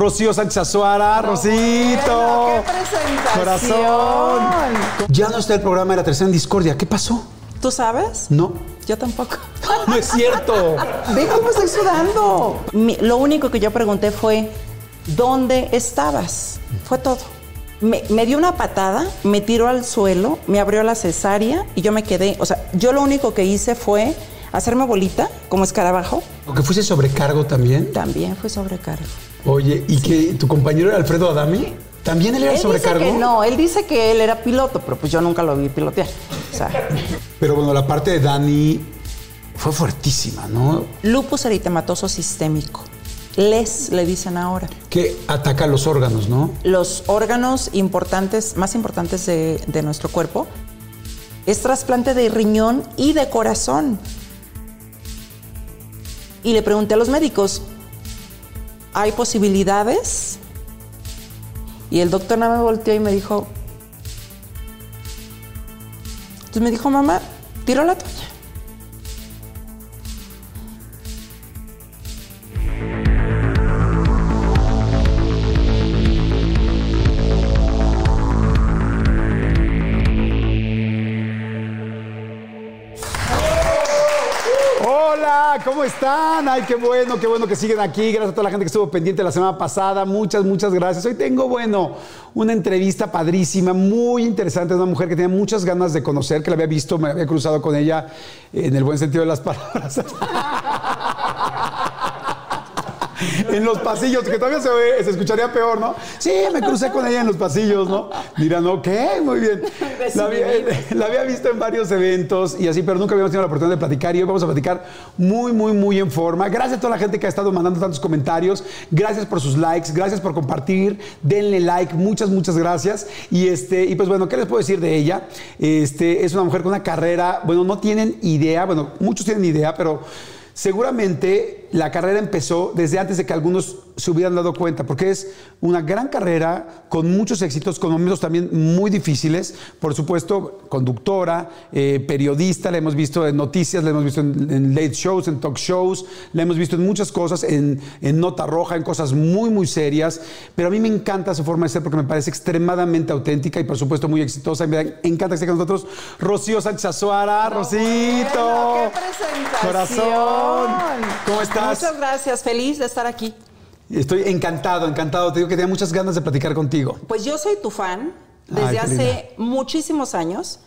Rocío Sánchez Azuara, Rosito. qué presentación. Corazón. Ya no está el programa de la tercera en discordia. ¿Qué pasó? ¿Tú sabes? No. Yo tampoco. No es cierto. Ve cómo estoy sudando. Mi- lo único que yo pregunté fue, ¿dónde estabas? Fue todo. Me, me dio una patada, me tiró al suelo, me abrió la cesárea y yo me quedé. O sea, yo lo único que hice fue hacerme bolita, como escarabajo. ¿O que fuese sobrecargo también? También fue sobrecargo. Oye, ¿y que tu compañero era Alfredo Adami? ¿También él era Él sobrecargo? dice que no, él dice que él era piloto, pero pues yo nunca lo vi pilotear. O sea, Pero bueno, la parte de Dani fue fuertísima, ¿no? lupus eritematoso sistémico. Les le dicen ahora. Que ataca los órganos, ¿no? los órganos importantes, más importantes de, de nuestro cuerpo, es trasplante de riñón y de corazón. Y le pregunté a los médicos, ¿hay posibilidades? Y el doctor nada me volteó y me dijo, entonces me dijo, mamá, tiro la toalla. ¿Cómo están? Ay, qué bueno, qué bueno que siguen aquí. Gracias a toda la gente que estuvo pendiente la semana pasada. Muchas, muchas gracias. Hoy tengo, bueno, una entrevista padrísima, muy interesante. de Una mujer que tenía muchas ganas de conocer, que la había visto, me había cruzado con ella en el buen sentido de las palabras. en los pasillos, que todavía se ve, se escucharía peor, ¿no? Sí, me crucé con ella en los pasillos, ¿no? Dirán, ok, muy bien. La había, la había visto en varios eventos y así, pero nunca habíamos tenido la oportunidad de platicar y hoy vamos a platicar muy, muy, muy en forma. Gracias a toda la gente que ha estado mandando tantos comentarios, gracias por sus likes, gracias por compartir, denle like, muchas, muchas gracias. Y este, y pues bueno, ¿qué les puedo decir de ella? Este, es una mujer con una carrera, bueno, no tienen idea, bueno, muchos tienen idea, pero seguramente la carrera empezó desde antes de que algunos se hubieran dado cuenta, porque es una gran carrera con muchos éxitos, con momentos también muy difíciles. Por supuesto, conductora, eh, periodista, la hemos visto en noticias, la hemos visto en, en late shows, en talk shows, la hemos visto en muchas cosas, en, en nota roja, en cosas muy, muy serias. Pero a mí me encanta su forma de ser porque me parece extremadamente auténtica y, por supuesto, muy exitosa. Y me encanta que esté con nosotros Rocío Sánchez Azuara. Rosito. Bueno, ¡Qué presentación! Corazón. ¿Cómo estás? Muchas gracias, feliz de estar aquí. Estoy encantado, encantado. Te digo que tenía muchas ganas de platicar contigo. Pues yo soy tu fan desde Ay, hace muchísimos años.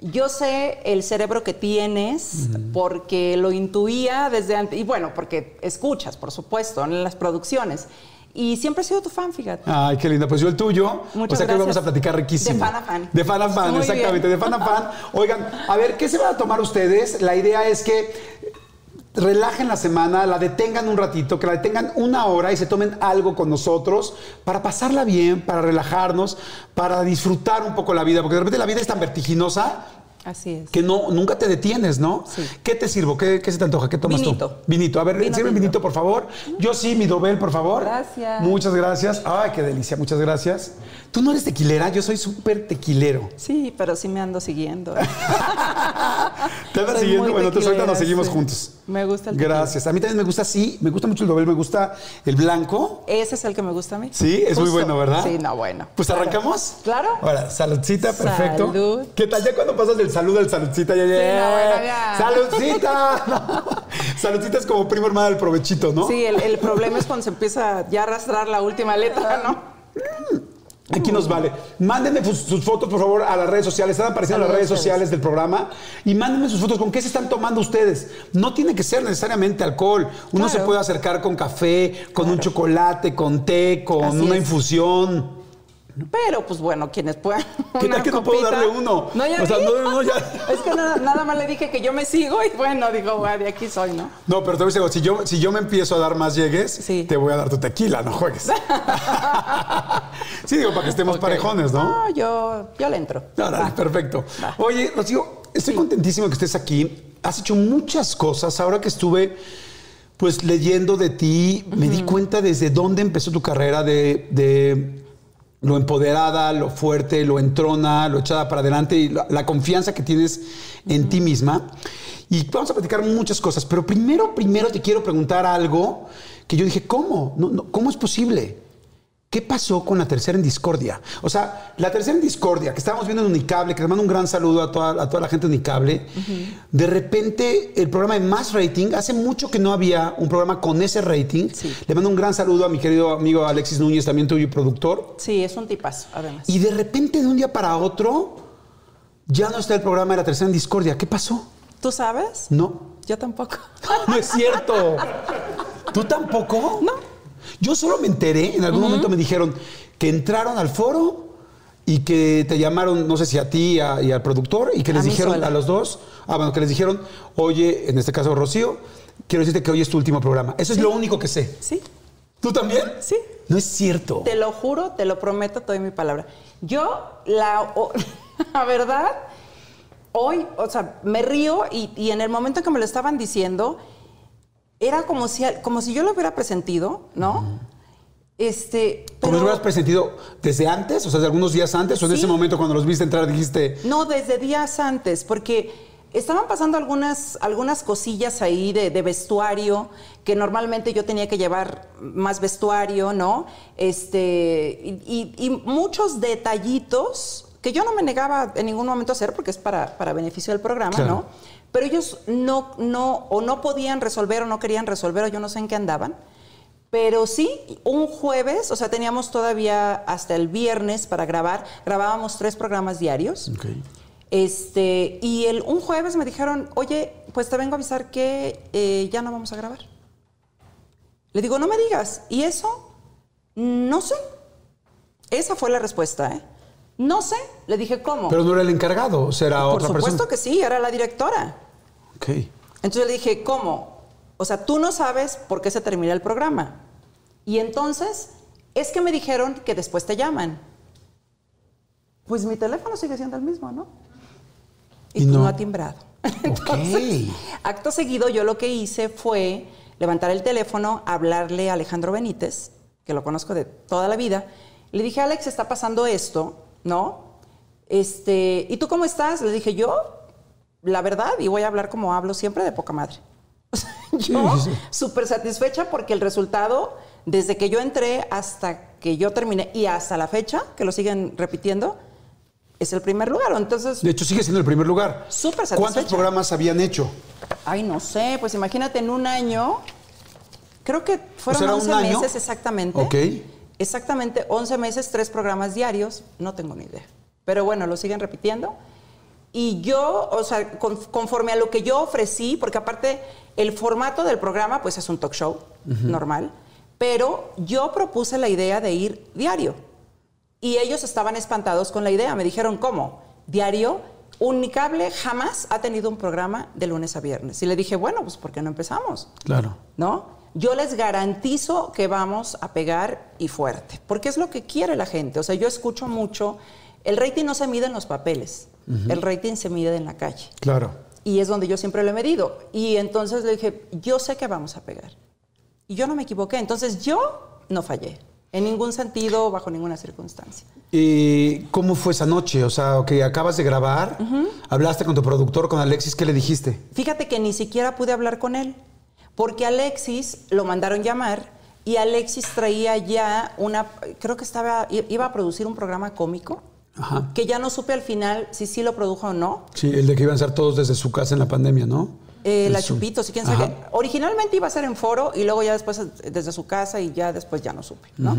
Yo sé el cerebro que tienes porque lo intuía desde antes. Y bueno, porque escuchas, por supuesto, en las producciones. Y siempre he sido tu fan, fíjate. Ay, qué linda. Pues yo el tuyo. Muchas o sea que hoy vamos a platicar riquísimo. De fan a fan. De fan a fan, Muy exactamente. bien. De fan a fan. Oigan, a ver, ¿qué se van a tomar ustedes? La idea es que relajen la semana, la detengan un ratito, que la detengan una hora y se tomen algo con nosotros para pasarla bien, para relajarnos, para disfrutar un poco la vida, porque de repente la vida es tan vertiginosa Así es. que no, nunca te detienes, ¿no? Sí. ¿Qué te sirvo? ¿Qué, qué se te antoja? ¿Qué tomas Vinito. tú? Vinito. A ver, Vino sirve tinto. vinito, por favor. Yo sí, mi dobel, por favor. Gracias. Muchas gracias. Ay, qué delicia. Muchas gracias. Tú no eres tequilera, yo soy súper tequilero. Sí, pero sí me ando siguiendo. ¿Te andas siguiendo? Bueno, entonces ahorita nos seguimos sí. juntos. Me gusta el tequila. Gracias. A mí también me gusta, sí, me gusta mucho el dobel, me gusta el blanco. Ese es el que me gusta a mí. Sí, es muy bueno, ¿verdad? Sí, no, bueno. Pues Claro. arrancamos. Claro. Ahora, saludcita, perfecto. Salud. ¿Qué tal? Ya cuando pasas del salud al saludcita, ya, ya. no, bueno, ya. ¡Saludcita! No. Saludcita es como primo hermana del provechito, ¿no? Sí, el, el problema es cuando se empieza ya a arrastrar la última letra, ¿no? Aquí nos vale. Mándenme sus, fotos, por favor, a las redes sociales. Están apareciendo en las redes ustedes. sociales del programa. Y mándenme sus fotos. ¿Con qué se están tomando ustedes? No tiene que ser necesariamente alcohol. Uno Claro. se puede acercar con café, con un chocolate, con té, con Así una es. infusión. Pero, pues bueno, quienes puedan. ¿Qué tal que no puedo darle uno? No, ya O sea, vi. no, no, ya. Es que nada, nada más le dije que yo me sigo y bueno, digo, "Guau, de aquí soy, ¿no? No, pero te voy a decir, si yo, si yo me empiezo a dar más llegues, Sí. te voy a dar tu tequila, no juegues. sí, digo, para que estemos parejones, ¿no? No, yo, yo le entro. Va. perfecto. Va. Oye, Rocío, estoy contentísimo que estés aquí. Has hecho muchas cosas. Ahora que estuve pues leyendo de ti, me di cuenta desde dónde empezó tu carrera de, de lo empoderada, lo fuerte, lo entrona, lo echada para adelante y la, confianza que tienes en ti misma. Y vamos a platicar muchas cosas, pero primero, primero te quiero preguntar algo que yo dije, ¿cómo? No, ¿Cómo es posible? ¿Qué pasó con la tercera en discordia? O sea, la tercera en discordia, que estábamos viendo en Unicable, que te mando un gran saludo a toda, a toda la gente de Unicable. De repente, el programa de más rating, hace mucho que no había un programa con ese rating. Sí. Le mando un gran saludo a mi querido amigo Alexis Núñez, también tuyo productor. Sí, es un tipazo, además. Y de repente, de un día para otro, ya no está el programa de la tercera en discordia. ¿Qué pasó? ¿Tú sabes? No. Yo tampoco. No es cierto. ¿Tú tampoco? No. Yo solo me enteré, en algún momento me dijeron que entraron al foro y que te llamaron, no sé si a ti a- y al productor, y que les dijeron sola. a los dos, ah, bueno, que les dijeron, oye, en este caso Rocío, quiero decirte que hoy es tu último programa. Eso es lo único que sé. Sí, ¿Tú también? sí. No es cierto. Te lo juro, te lo prometo, te doy mi palabra. Yo, la, o- la verdad, hoy, o sea, me río y, y en el momento en que me lo estaban diciendo, era como si, como si yo lo hubiera presentido, ¿no? Este. ¿Cómo lo hubieras presentido desde antes? O sea, de algunos días antes, o en Sí. ese momento cuando los viste entrar dijiste, No, desde días antes, porque estaban pasando algunas, algunas cosillas ahí de, de vestuario, que normalmente yo tenía que llevar más vestuario, ¿no? Este, y, y- y muchos detallitos que yo no me negaba en ningún momento a hacer porque es para, para beneficio del programa, Claro. ¿no? Pero ellos no, no, o no podían resolver o no querían resolver, o yo no sé en qué andaban. Pero sí, un jueves, o sea, teníamos todavía hasta el viernes para grabar, grabábamos tres programas diarios. ok. Este, y el, un jueves me dijeron, oye, pues te vengo a avisar que eh, ya no vamos a grabar. Le digo, no me digas. ¿Y eso? No sé. Esa fue la respuesta, ¿eh? No sé. Le dije, ¿cómo? Pero no era el encargado, o sea, era Por otra supuesto persona. que sí, era la directora. Ok. Entonces le dije, ¿cómo? O sea, tú no sabes por qué se termina el programa. Y entonces, es que me dijeron que después te llaman. Pues mi teléfono sigue siendo el mismo, ¿no? Y, Y no. no ha timbrado. Entonces, acto seguido, yo lo que hice fue levantar el teléfono, hablarle a Alejandro Benítez, que lo conozco de toda la vida. Le dije, Alex, está pasando esto, ¿no? Este, ¿y tú cómo estás? Le dije, yo, la verdad, y voy a hablar como hablo siempre, de poca madre. O sea, yo Sí, sí, sí. súper satisfecha porque el resultado, desde que yo entré hasta que yo terminé y hasta la fecha, que lo siguen repitiendo, es el primer lugar. Entonces, De hecho, sigue siendo el primer lugar. Súper ¿Cuántos satisfecha. programas habían hecho? Ay, no sé, pues imagínate en un año, creo que fueron O sea, ¿era 11 un año? meses exactamente. Ok. Exactamente 11 meses, tres programas diarios, no tengo ni idea. Pero bueno, lo siguen repitiendo. Y yo, o sea, con- conforme a lo que yo ofrecí, porque aparte el formato del programa pues es un talk show normal, pero yo propuse la idea de ir diario. Y ellos estaban espantados con la idea. Me dijeron, ¿cómo? Diario. Unicable jamás ha tenido un programa de lunes a viernes. Y le dije, bueno, pues ¿por qué no empezamos? Claro. ¿No? Yo les garantizo que vamos a pegar y fuerte, porque es lo que quiere la gente. O sea, yo escucho mucho, el rating no se mide en los papeles, el rating se mide en la calle. Claro. Y es donde yo siempre lo he medido. Y entonces le dije, yo sé que vamos a pegar. Y yo no me equivoqué. Entonces yo no fallé. En ningún sentido, bajo ninguna circunstancia. ¿Y cómo fue esa noche? O sea, que acabas de grabar, hablaste con tu productor, con Alexis, ¿qué le dijiste? Fíjate que ni siquiera pude hablar con él, porque Alexis lo mandaron llamar y Alexis traía ya una, creo que estaba, iba a producir un programa cómico, Ajá. que ya no supe al final si sí lo produjo o no. Sí, el de que iban a ser todos desde su casa en la pandemia, ¿no? Eh, la. Chupitos y quién sabe qué. Originalmente iba a ser en foro y luego ya después desde su casa y ya después ya no supe, ¿no?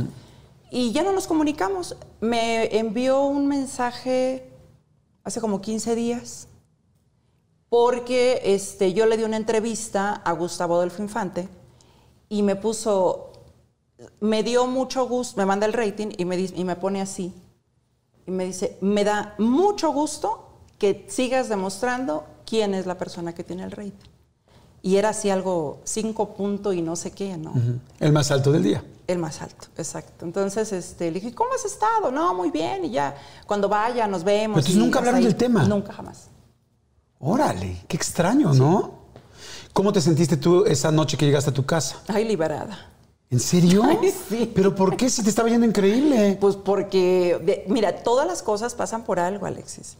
Y ya no nos comunicamos. Me envió un mensaje hace como 15 días porque este, yo le di una entrevista a Gustavo Adolfo Infante y me puso, me dio mucho gusto, me manda el rating y me, y me pone así. Y me dice, me da mucho gusto que sigas demostrando quién es la persona que tiene el rating. Y era así algo cinco punto y no sé qué, ¿no? Ujú. El más alto del día. El más alto, exacto. Entonces, este, le dije, ¿cómo has estado? No, muy bien. Y ya, cuando vaya, nos vemos. Entonces nunca hablaron del tema. Nunca, jamás. Órale, qué extraño, ¿no? ¿Cómo te sentiste tú esa noche que llegaste a tu casa? Ay, liberada. ¿En serio? Ay, sí. ¿Pero por qué si te estaba yendo increíble? Pues porque, de- mira, todas las cosas pasan por algo, Alexis.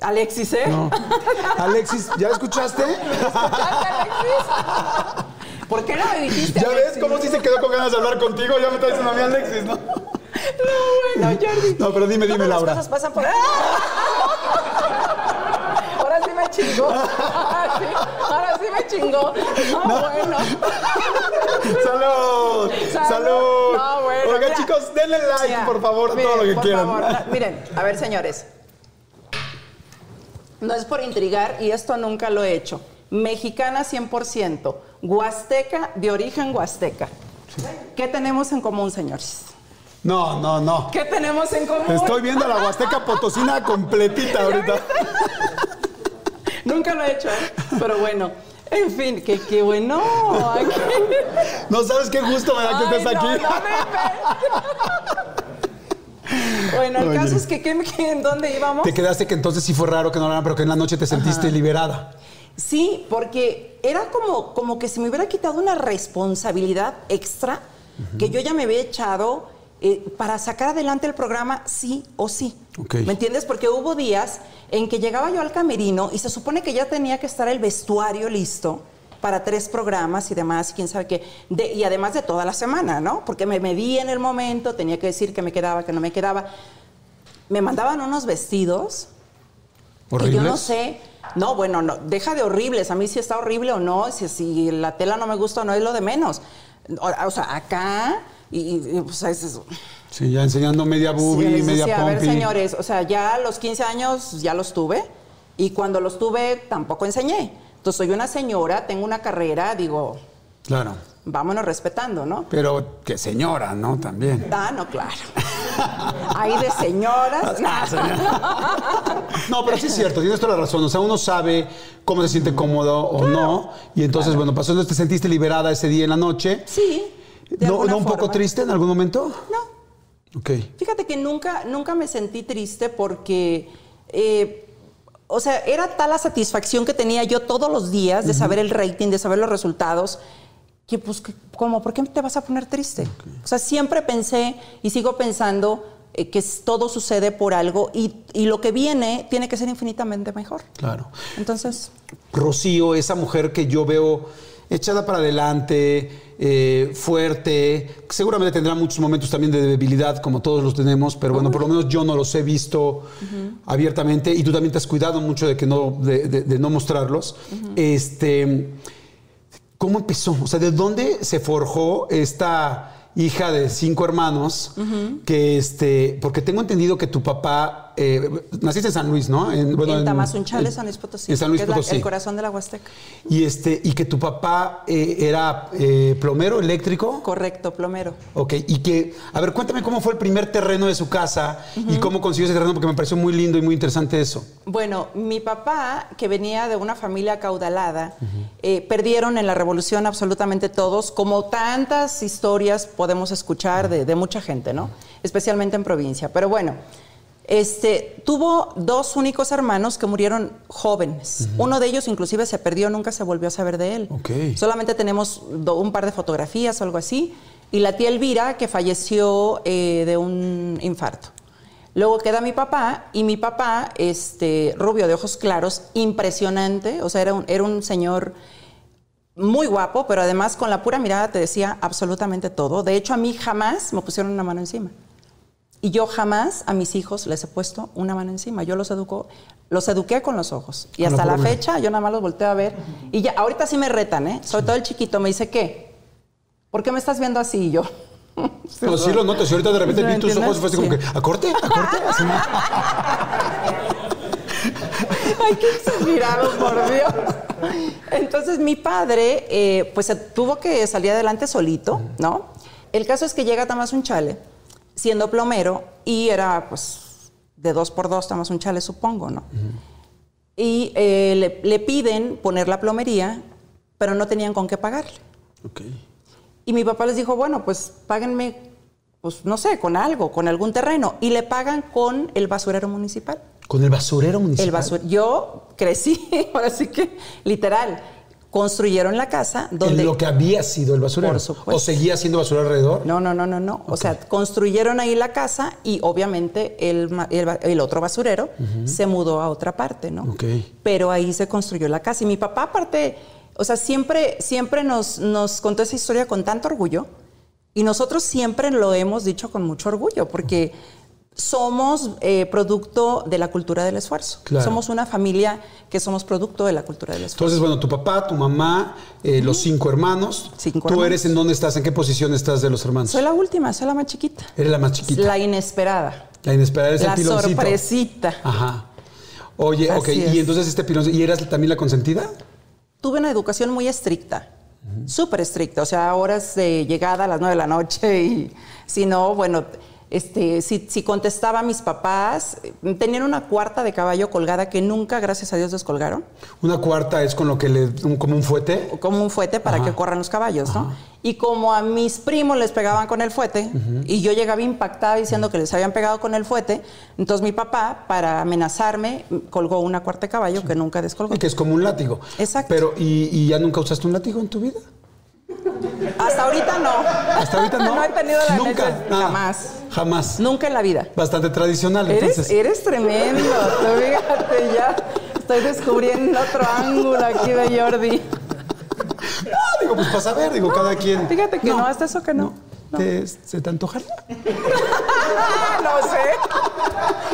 Alexis, ¿eh? No. Alexis, ¿ya escuchaste? ¿Escuchaste, Alexis? ¿Por qué no me dijiste? ¿Ya ves cómo sí se quedó con ganas de hablar contigo? Ya me está diciendo a mí Alexis, ¿no? No, bueno, Jordi. No, pero dime, dime, Todas las Laura. cosas pasan por... Me chingó. Ahora sí, ahora sí me chingó. No, bueno. ¡Salud! Salud. ¡Salud! No, bueno, Oigan, mira. chicos, denle like, Mira, por favor, miren, todo lo que por quieran. favor, miren, a ver, señores. No es por intrigar y esto nunca lo he hecho. Mexicana 100%, huasteca de origen huasteca. ¿Qué tenemos en común, señores? No, no, no. ¿Qué tenemos en común? Estoy viendo la Huasteca Potosina completita ahorita. Nunca lo he hecho, pero bueno. En fin, qué, qué bueno. No sabes qué gusto me da que estés no, aquí. no bueno, el Oye. caso es que, ¿qué- qué- ¿en dónde íbamos? Te quedaste que entonces sí fue raro que no hablaran, pero que en la noche te sentiste liberada. Sí, porque era como, como que se me hubiera quitado una responsabilidad extra que yo ya me había echado eh, para sacar adelante el programa sí o sí. ¿Me entiendes? Porque hubo días en que llegaba yo al camerino y se supone que ya tenía que estar el vestuario listo para tres programas y demás, y quién sabe qué. De- y además de toda la semana, ¿no? Porque me medí en el momento, tenía que decir que me quedaba, que no me quedaba. Me mandaban unos vestidos que yo no ¿Horribles? sé. No, bueno, no, deja de horribles. A mí si está horrible o no, si, si la tela no me gusta o no es lo de menos. O, o sea, acá, y, y, pues es eso. Sí, ya enseñando media Sí, boobie, les media a ver, señores, o sea, ya a los 15 años ya los tuve y cuando los tuve tampoco enseñé. Entonces soy una señora, tengo una carrera, digo, Claro. vámonos respetando, ¿no? Pero que señora, ¿no? También. Ah, no, claro. Ahí de señoras. No, pero sí es cierto, tienes toda la razón. O sea, uno sabe cómo se siente cómodo o no. Y entonces, bueno, pasó, entonces te sentiste liberada ese día en la noche. Sí. De ¿No, ¿no un poco forma. triste en algún momento? No. Ok. Fíjate que nunca, nunca me sentí triste porque, eh, o sea, era tal la satisfacción que tenía yo todos los días de saber el rating, de saber los resultados, que pues, que- ¿cómo? ¿Por qué te vas a poner triste? O sea, siempre pensé y sigo pensando eh, que todo sucede por algo y, y lo que viene tiene que ser infinitamente mejor. Claro. Entonces, Rocío, esa mujer que yo veo echada para adelante, eh, fuerte, seguramente tendrá muchos momentos también de debilidad, como todos los tenemos, pero bueno, por lo menos yo no los he visto abiertamente y tú también te has cuidado mucho de, que no, de, de- de no mostrarlos. Este, ¿Cómo empezó? O sea, ¿de dónde se forjó esta hija de cinco hermanos? Que este, porque tengo entendido que tu papá, eh, naciste en San Luis, ¿no? En, bueno, en en- Tamazunchale, en- San Luis Potosí, En San Luis que es la- el corazón de la Huasteca. Y este, y que tu papá eh, era eh, plomero eléctrico. Correcto, plomero. Ok, y que, a ver, cuéntame cómo fue el primer terreno de su casa y cómo consiguió ese terreno, porque me pareció muy lindo y muy interesante eso. Bueno, mi papá, que venía de una familia acaudalada, perdieron en la revolución absolutamente todos, como tantas historias podemos escuchar de, de mucha gente, ¿no? Especialmente en provincia. Pero bueno, este, tuvo dos únicos hermanos que murieron jóvenes. Uno de ellos inclusive se perdió, nunca se volvió a saber de él. Ok. Solamente tenemos un par de fotografías o algo así. Y la tía Elvira, que falleció eh, de un infarto. Luego queda mi papá, y mi papá, este, rubio de ojos claros, impresionante, o sea, era un, era un señor muy guapo, pero además con la pura mirada te decía absolutamente todo. De hecho, a mí jamás me pusieron una mano encima. Y yo jamás a mis hijos les he puesto una mano encima. Yo los educo, los eduqué con los ojos. Y hasta la fecha yo nada más los volteo a ver. Y ya, ahorita sí me retan, ¿eh? Sobre todo el chiquito me dice, ¿qué? ¿Por qué me estás viendo así? Y yo. No, sí lo noto, si ahorita de repente ¿Sí me vi tus ojos y fue así como que, ¿a corte? ¿A corte? Así, ¿no? Ay, qué exagerado, por Dios. Entonces mi padre, eh, pues tuvo que salir adelante solito, ¿no? El caso es que llega a Tamazunchale, siendo plomero, y era, pues, de dos por dos Tamazunchale, supongo, ¿no? Y eh, le, le piden poner la plomería, pero no tenían con qué pagarle. Ok. Y mi papá les dijo, bueno, pues páguenme, pues no sé, con algo, con algún terreno. Y le pagan con el basurero municipal. Con el basurero municipal. El basur Yo crecí, ahora sí que literal, construyeron la casa donde... En lo que había sido el basurero. Por supuesto. ¿O seguía siendo basurero alrededor? No, no, no, no, no. O sea, construyeron ahí la casa y obviamente el, el otro basurero se mudó a otra parte, ¿no? Ok. Pero ahí se construyó la casa. Y mi papá aparte, o sea, siempre, siempre nos, nos contó esa historia con tanto orgullo Y nosotros siempre lo hemos dicho con mucho orgullo, porque somos eh, producto de la cultura del esfuerzo. Claro. Somos una familia que somos producto de la cultura del esfuerzo. Entonces, bueno, tu papá, tu mamá, eh, los cinco hermanos. Cinco ¿Tú hermanos. eres en dónde estás? ¿En qué posición estás de los hermanos? soy la última, soy la más chiquita. Eres la más chiquita. La inesperada. La inesperada es La el piloncito. sorpresita. Ajá. Oye, ok, Así es. y entonces este piloncito, ¿y eras también la consentida? Tuve una educación muy estricta, súper estricta, o sea, horas de llegada a las nueve de la noche y si no, bueno, este, si, si contestaba a mis papás, tenían una cuarta de caballo colgada que nunca, gracias a Dios, descolgaron, Una cuarta es con lo que le, un- como un fuete. como un fuete para Ajá. que corran los caballos, ¿no? Y como a mis primos les pegaban con el fuete y yo llegaba impactada diciendo que les habían pegado con el fuete, entonces mi papá, para amenazarme, colgó una cuarta de caballo que nunca descolgó. Y que es como un látigo. Exacto. Pero, ¿y, y ya nunca usaste un látigo en tu vida? Hasta ahorita no. Hasta ahorita no. no he tenido la Nunca. nada. jamás. Jamás. Nunca en la vida. Bastante tradicional, Eres, entonces. eres tremendo. Fíjate, ya estoy descubriendo otro ángulo aquí de Jordi. Ah, digo, pues para saber, digo, cada quien. Fíjate que no, hasta eso que no. No. ¿Te, ¿Se te antojaría? no sé.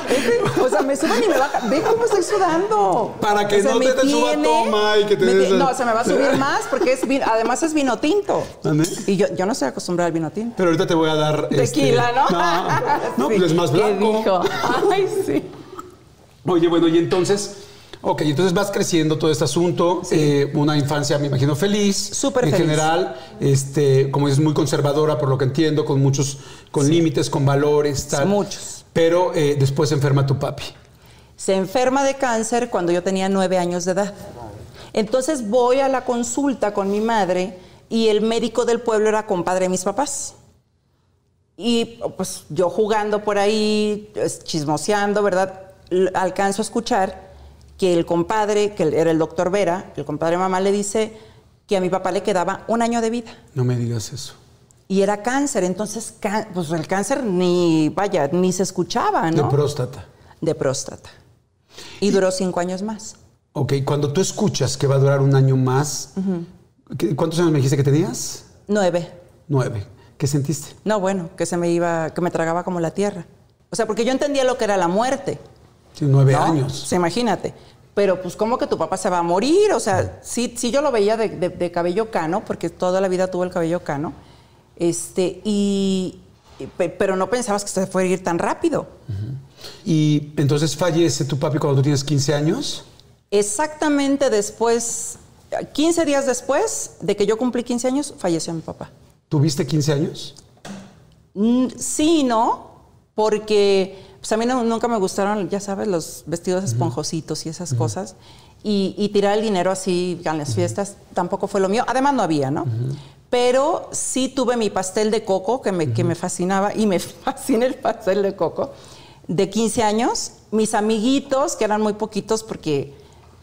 Es que, o sea, me suben y me bajan. Ve cómo estoy sudando. Para que O sea, no te te suba toma y que te me des- ti- No, se me va a subir más porque es vin- además es vino tinto. ¿Mande? Y yo, yo no estoy acostumbrada al vino tinto. Pero ahorita te voy a dar. este, Tequila, ¿no? No, no Sí. pues es más ¿Qué blanco. dijo? Ay, sí. Oye, bueno, y entonces. Ok, entonces vas creciendo todo este asunto, eh, una infancia, me imagino, feliz. Súper En feliz. general, este, como es muy conservadora, por lo que entiendo, con muchos, con límites, con valores, tal. Muchos. Pero eh, después se enferma tu papi. Se enferma de cáncer cuando yo tenía nueve años de edad. Entonces voy a la consulta con mi madre y el médico del pueblo era compadre de mis papás. Y pues yo jugando por ahí, chismoseando, ¿verdad? Alcanzo a escuchar que el compadre, que era el doctor Vera, el compadre de mamá le dice que a mi papá le quedaba un año de vida. No me digas eso. Y era cáncer, entonces pues el cáncer ni, vaya, ni se escuchaba, ¿no? De próstata. de próstata. Y duró cinco años más. Ok, cuando tú escuchas que va a durar un año más, ¿qué- ¿cuántos años me dijiste que tenías? Nueve. Nueve. ¿Qué sentiste? No, bueno, que se me iba, que me tragaba como la tierra. O sea, porque yo entendía lo que era la muerte. Sí, nueve ¿no? años. O sea, imagínate. Pero pues, ¿cómo que tu papá se va a morir? O sea, sí, sí yo lo veía de, de- de cabello cano, porque toda la vida tuvo el cabello cano. Este, y, y pe- pero no pensabas que se fuera a ir tan rápido. Y entonces fallece tu papi cuando tú tienes 15 años. Exactamente después, 15 días después de que yo cumplí 15 años, falleció mi papá. ¿Tuviste 15 años? Mm, Sí no, porque pues a mí no- nunca me gustaron, ya sabes, los vestidos esponjositos y esas cosas. Y, y tirar el dinero así en las fiestas tampoco fue lo mío. Además no había, ¿no? Pero sí tuve mi pastel de coco que me, que me fascinaba y me fascina el pastel de coco de 15 años. Mis amiguitos, que eran muy poquitos porque,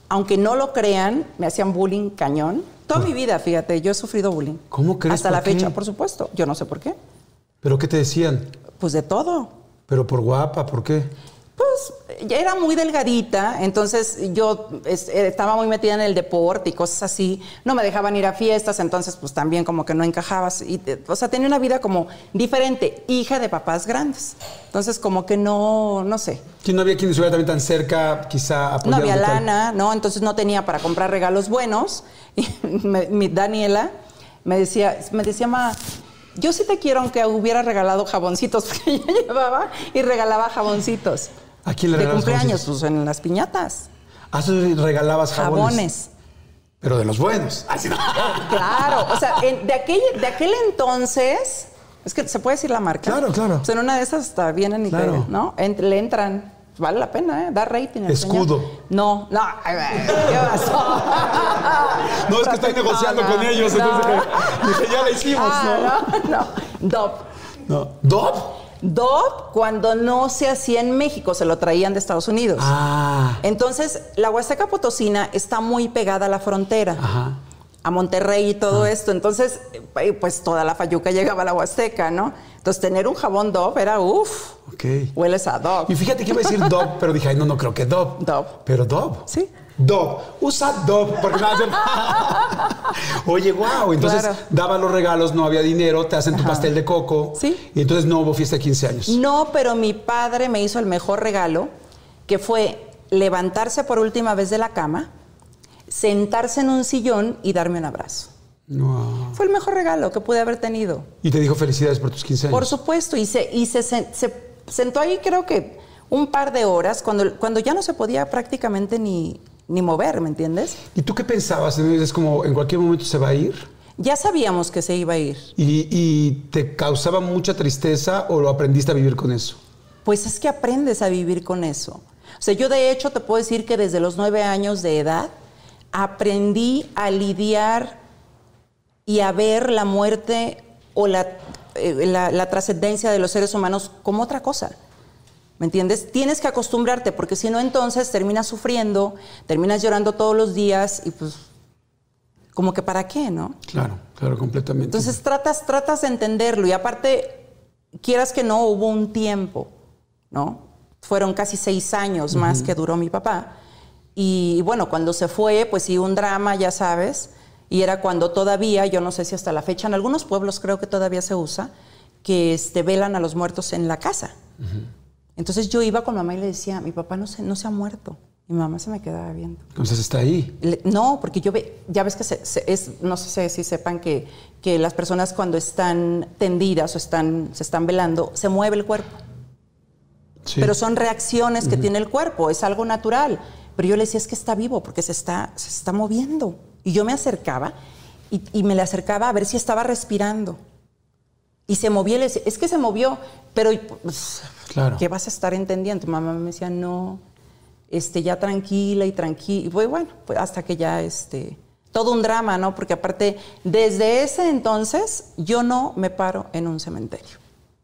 aunque no lo crean, me hacían bullying cañón. Toda mi vida, fíjate, yo he sufrido bullying. ¿Cómo crees? Hasta ¿Por la qué? fecha, por supuesto. Yo no sé por qué. ¿Pero qué te decían? Pues de todo. ¿Pero por guapa? ¿Por qué? Pues ya era muy delgadita, entonces yo eh, estaba muy metida en el deporte y cosas así. No me dejaban ir a fiestas, entonces pues también como que no encajabas. Y, eh, o sea, tenía una vida como diferente, hija de papás grandes. Entonces como que no, no sé. Que no había quien estuviera también tan cerca, quizá No había lana, ¿no? Entonces no tenía para comprar regalos buenos. Y me- mi Daniela me decía, me decía, ma, yo sí te quiero aunque hubiera regalado jaboncitos, porque ella llevaba y regalaba jaboncitos. ¿A quién le De regalas cumpleaños, pues en las piñatas. Ah, tú regalabas jabones. Jabones. Pero de los buenos. Así no. Claro, o sea, en- de, aquel, de aquel entonces, es que se puede decir la marca. Claro, claro. Pues en una de esas hasta vienen y te- Claro. ¿no? Ent- le entran. Vale la pena, ¿eh? Da rating. al Escudo. señor. No, no. ¿Qué pasó? No, es que estoy negociando No, no, con ellos, entonces dije, ya la hicimos, Ah, no, no. Dop. ¿no? ¿No? ¿Dop? Dop, cuando no se hacía en México, se lo traían de Estados Unidos. Ah. Entonces, la Huasteca Potosina está muy pegada a la frontera. Ajá. A Monterrey y todo esto. Entonces, eh, pues toda la fayuca llegaba a la Huasteca, ¿no? Entonces, tener un jabón Dove era uff. Ok. Hueles a Dove. Y fíjate que iba a decir Dove, pero dije, ay, no, no creo que Dove. Dove. Pero Dove. Sí. Dove. Usa Dove. Porque nada Oye, wow. Entonces Claro. daba los regalos, no había dinero, te hacen tu pastel de coco. Sí. Y entonces no hubo fiesta de 15 años. No, pero mi padre me hizo el mejor regalo, que fue levantarse por última vez de la cama, sentarse en un sillón y darme un abrazo. Fue el mejor regalo que pude haber tenido. Y te dijo felicidades por tus 15 años. Por supuesto, y se, y se, sen- se sentó ahí creo que un par de horas, cuando, cuando ya no se podía prácticamente ni, ni mover, ¿me entiendes? ¿Y tú qué pensabas? Es como en cualquier momento se va a ir. Ya sabíamos que se iba a ir. ¿Y, y te causaba mucha tristeza o lo aprendiste a vivir con eso? Pues es que aprendes a vivir con eso. O sea, yo de hecho te puedo decir que desde los nueve años de edad aprendí a lidiar y a ver la muerte o la, eh, la- la trascendencia de los seres humanos como otra cosa. ¿Me entiendes? Tienes que acostumbrarte porque si no entonces terminas sufriendo, terminas llorando todos los días y pues como que para qué, ¿no? Claro, claro, completamente. Entonces tratas, tratas de entenderlo y aparte, quieras que no, hubo un tiempo, ¿no? Fueron casi seis años más que duró mi papá. Y bueno, cuando se fue, pues sí, un drama, ya sabes. Y era cuando todavía, yo no sé si hasta la fecha, en algunos pueblos creo que todavía se usa, que este, velan a los muertos en la casa. Entonces yo iba con mamá y le decía, mi papá no se, no se ha muerto. Y mi mamá se me quedaba viendo. Entonces está ahí. Le- No, porque yo ve, ya ves que se- se- es, no sé si sepan que, que las personas cuando están tendidas o están, se están velando, se mueve el cuerpo. Sí. Pero son reacciones que tiene el cuerpo, es algo natural. Pero yo le decía, es que está vivo, porque se está, se está moviendo. Y yo me acercaba y, y me le acercaba a ver si estaba respirando. Y se movía, y le decía, es que se movió, pero pues, Claro. ¿qué vas a estar entendiendo? Mamá me decía, no, este, ya tranquila y tranquila. Y pues, bueno, pues hasta que ya, este, todo un drama, ¿no? Porque aparte, desde ese entonces, yo no me paro en un cementerio.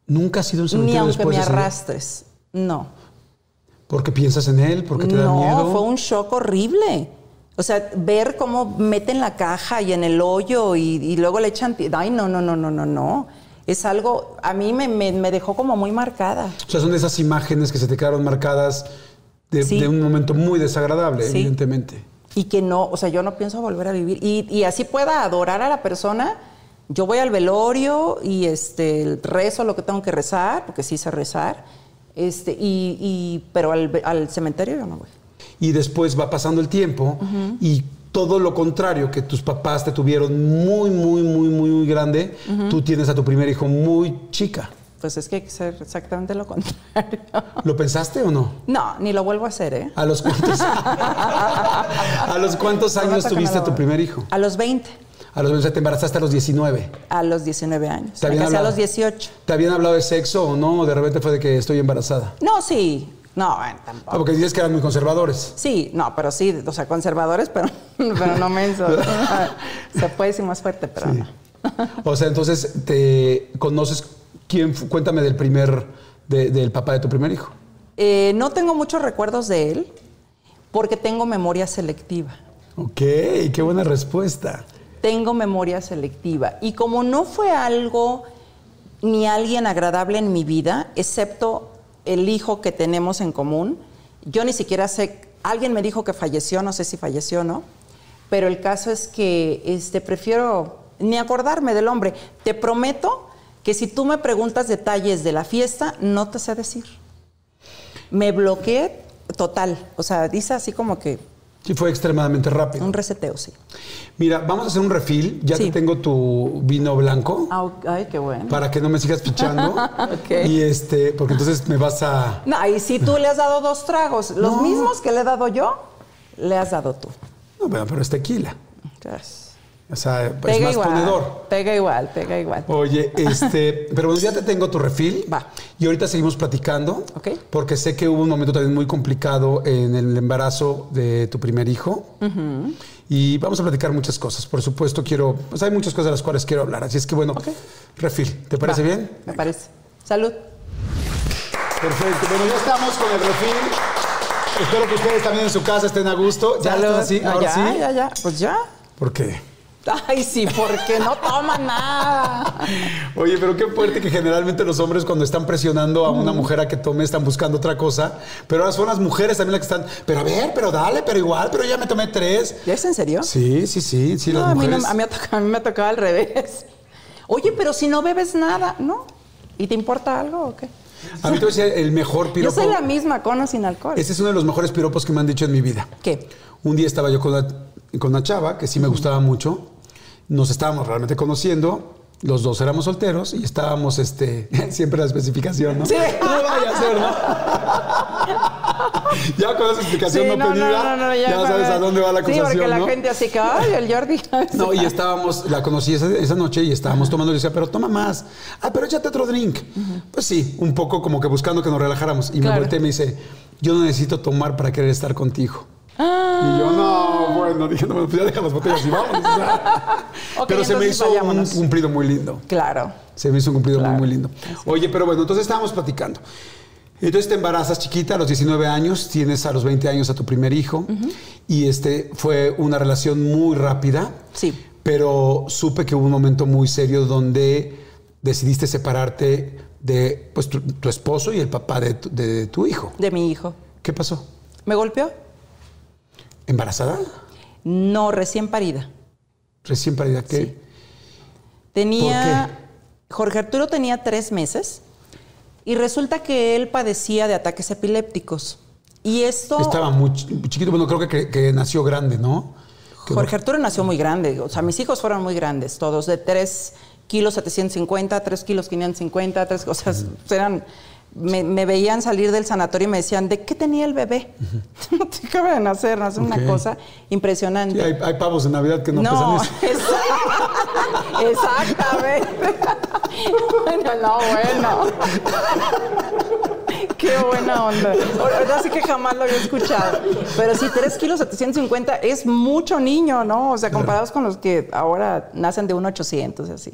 ¿Nunca has sido un Ni cementerio aunque después me de arrastres. No. ¿Porque piensas en él? ¿Porque te da no, miedo? fue un shock horrible. O sea, ver cómo meten la caja y en el hoyo y, y luego le echan... Ay, no, no, no, no, no, no. Es algo... A mí me, me- me dejó como muy marcada. O sea, son esas imágenes que se te quedaron marcadas de, Sí. de un momento muy desagradable, Sí. evidentemente. Y que no, o sea, yo no pienso volver a vivir. Y, y así pueda adorar a la persona. Yo voy al velorio y este, rezo lo que tengo que rezar, porque sí sé rezar. Este, y, y- pero al, cementerio yo no voy. Y después va pasando el tiempo y todo lo contrario que tus papás te tuvieron muy, muy, muy, muy, muy grande, tú tienes a tu primer hijo muy chica. Pues es que hay que ser exactamente lo contrario. ¿Lo pensaste o no? No, ni lo vuelvo a hacer, ¿eh? ¿A los cuántos, a los cuántos años tuviste lo- tu primer hijo? A los 20, A los, o sea, te embarazaste a los 19. a los 19 años. ¿Te Me a los 18. ¿Te habían hablado de sexo o no? ¿O de repente fue de que estoy embarazada? No, sí. No, Ah, tampoco. porque dices que eran muy conservadores. Sí, no, pero sí, o sea, conservadores, pero, pero no mensos. Se puede decir más fuerte, pero no. O sea, entonces te conoces quién cuéntame del primer de- del papá de tu primer hijo. Eh, no tengo muchos recuerdos de él porque tengo memoria selectiva. Ok, qué buena respuesta. Tengo memoria selectiva. Y como no fue algo ni alguien agradable en mi vida, excepto el hijo que tenemos en común, yo ni siquiera sé, alguien me dijo que falleció, no sé si falleció o no, pero el caso es que este, prefiero ni acordarme del hombre. Te prometo que si tú me preguntas detalles de la fiesta, no te sé decir. Me bloqueé total. O sea, dice así como que Sí, fue extremadamente rápido. un reseteo, sí. Mira, vamos a hacer un refill. Ya Sí. te tengo tu vino blanco Ah. Ay, qué bueno. para que no me sigas fichando. Ok. Y este, porque entonces me vas a. No, y si tú le has dado dos tragos, los No. mismos que le he dado yo, le has dado tú. No, pero es tequila. Entonces, O sea, es pega más igual. ponedor. Pega igual, pega igual. Oye, este, pero bueno, ya te tengo tu refil. Va. Y ahorita seguimos platicando. Ok. Porque sé que hubo un momento también muy complicado en el embarazo de tu primer hijo. Y vamos a platicar muchas cosas. Por supuesto, quiero. Pues hay muchas cosas de las cuales quiero hablar. Así es que bueno, refil. ¿Te parece Va, bien? Me parece. Salud. Perfecto. Bueno, ya estamos con el refil. Espero que ustedes también en su casa estén a gusto. ¿Ya Salud. están así? No, Ahora ya, sí. ya, ya. Pues ya. ¿Por qué? Ay, sí, porque no toman nada. Oye, pero qué fuerte que generalmente los hombres cuando están presionando a una mujer a que tome están buscando otra cosa, pero ahora son las mujeres también las que están, pero a ver, pero dale, pero igual, pero ya me tomé tres. ¿Ya es en serio? Sí, sí, sí, sí, No, las a, mí no- a mí me ha tocado, a mí me ha tocado al revés. Oye, pero si no bebes nada, ¿no? ¿Y te importa algo o qué? A mí te voy a decir el mejor Yo piropo. soy la misma, con o sin alcohol. Ese es uno de los mejores piropos que me han dicho en mi vida. ¿Qué? Un día estaba yo con una, con una chava que sí me gustaba mucho. Nos estábamos realmente conociendo. Los dos éramos solteros y estábamos, este, siempre la especificación, ¿no? Sí. No vaya a ser, ¿no? ya con esa explicación Sí, no, no, pedida, no, no, no, ya, ya sabes a dónde va la Sí, acusación, porque la ¿no? gente así que, ay, el Jordi. No, y estábamos, la conocí esa, esa noche y estábamos tomando y decía, pero toma más. Ah, pero échate otro drink. Pues sí, un poco como que buscando que nos relajáramos. Y me volteé y me dice, yo no necesito tomar para querer estar contigo. Ah. Y yo, no, bueno, dije, no, pues ya deja las botellas y vamos. o sea. Ok, pero se me hizo un cumplido muy lindo. Claro. Se me hizo un cumplido Claro. muy, muy lindo. Oye, pero bueno, entonces estábamos platicando. Entonces te embarazas chiquita a los 19 años, tienes a los 20 años a tu primer hijo y este fue una relación muy rápida. Sí. Pero supe que hubo un momento muy serio donde decidiste separarte de pues, tu, tu esposo y el papá de tu, de tu hijo. De mi hijo. ¿Qué pasó? ¿Me golpeó? ¿Embarazada? No, recién parida. Recién parida. ¿Qué? Sí. Tenía. Jorge Arturo tenía tres meses y resulta que él padecía de ataques epilépticos. Y esto. Estaba muy ch- muy chiquito. Bueno, creo que, que- que nació grande, ¿no? Jorge Arturo nació muy grande. O sea, mis hijos fueron muy grandes, todos, de 3 kilos 750, 3 kilos 550, 3 cosas. Eran. Me, me veían salir del sanatorio y me decían, ¿de qué tenía el bebé? No te acaba de nacer, no es una cosa impresionante. Sí, hay, hay pavos de Navidad que no, No, pesan eso. es- exactamente. bueno, no, bueno. Qué buena onda. Ahora sí que jamás lo había escuchado. Pero sí, 3 kilos 750 es mucho niño, ¿no? O sea, comparados con los que ahora nacen de 1,800 y así.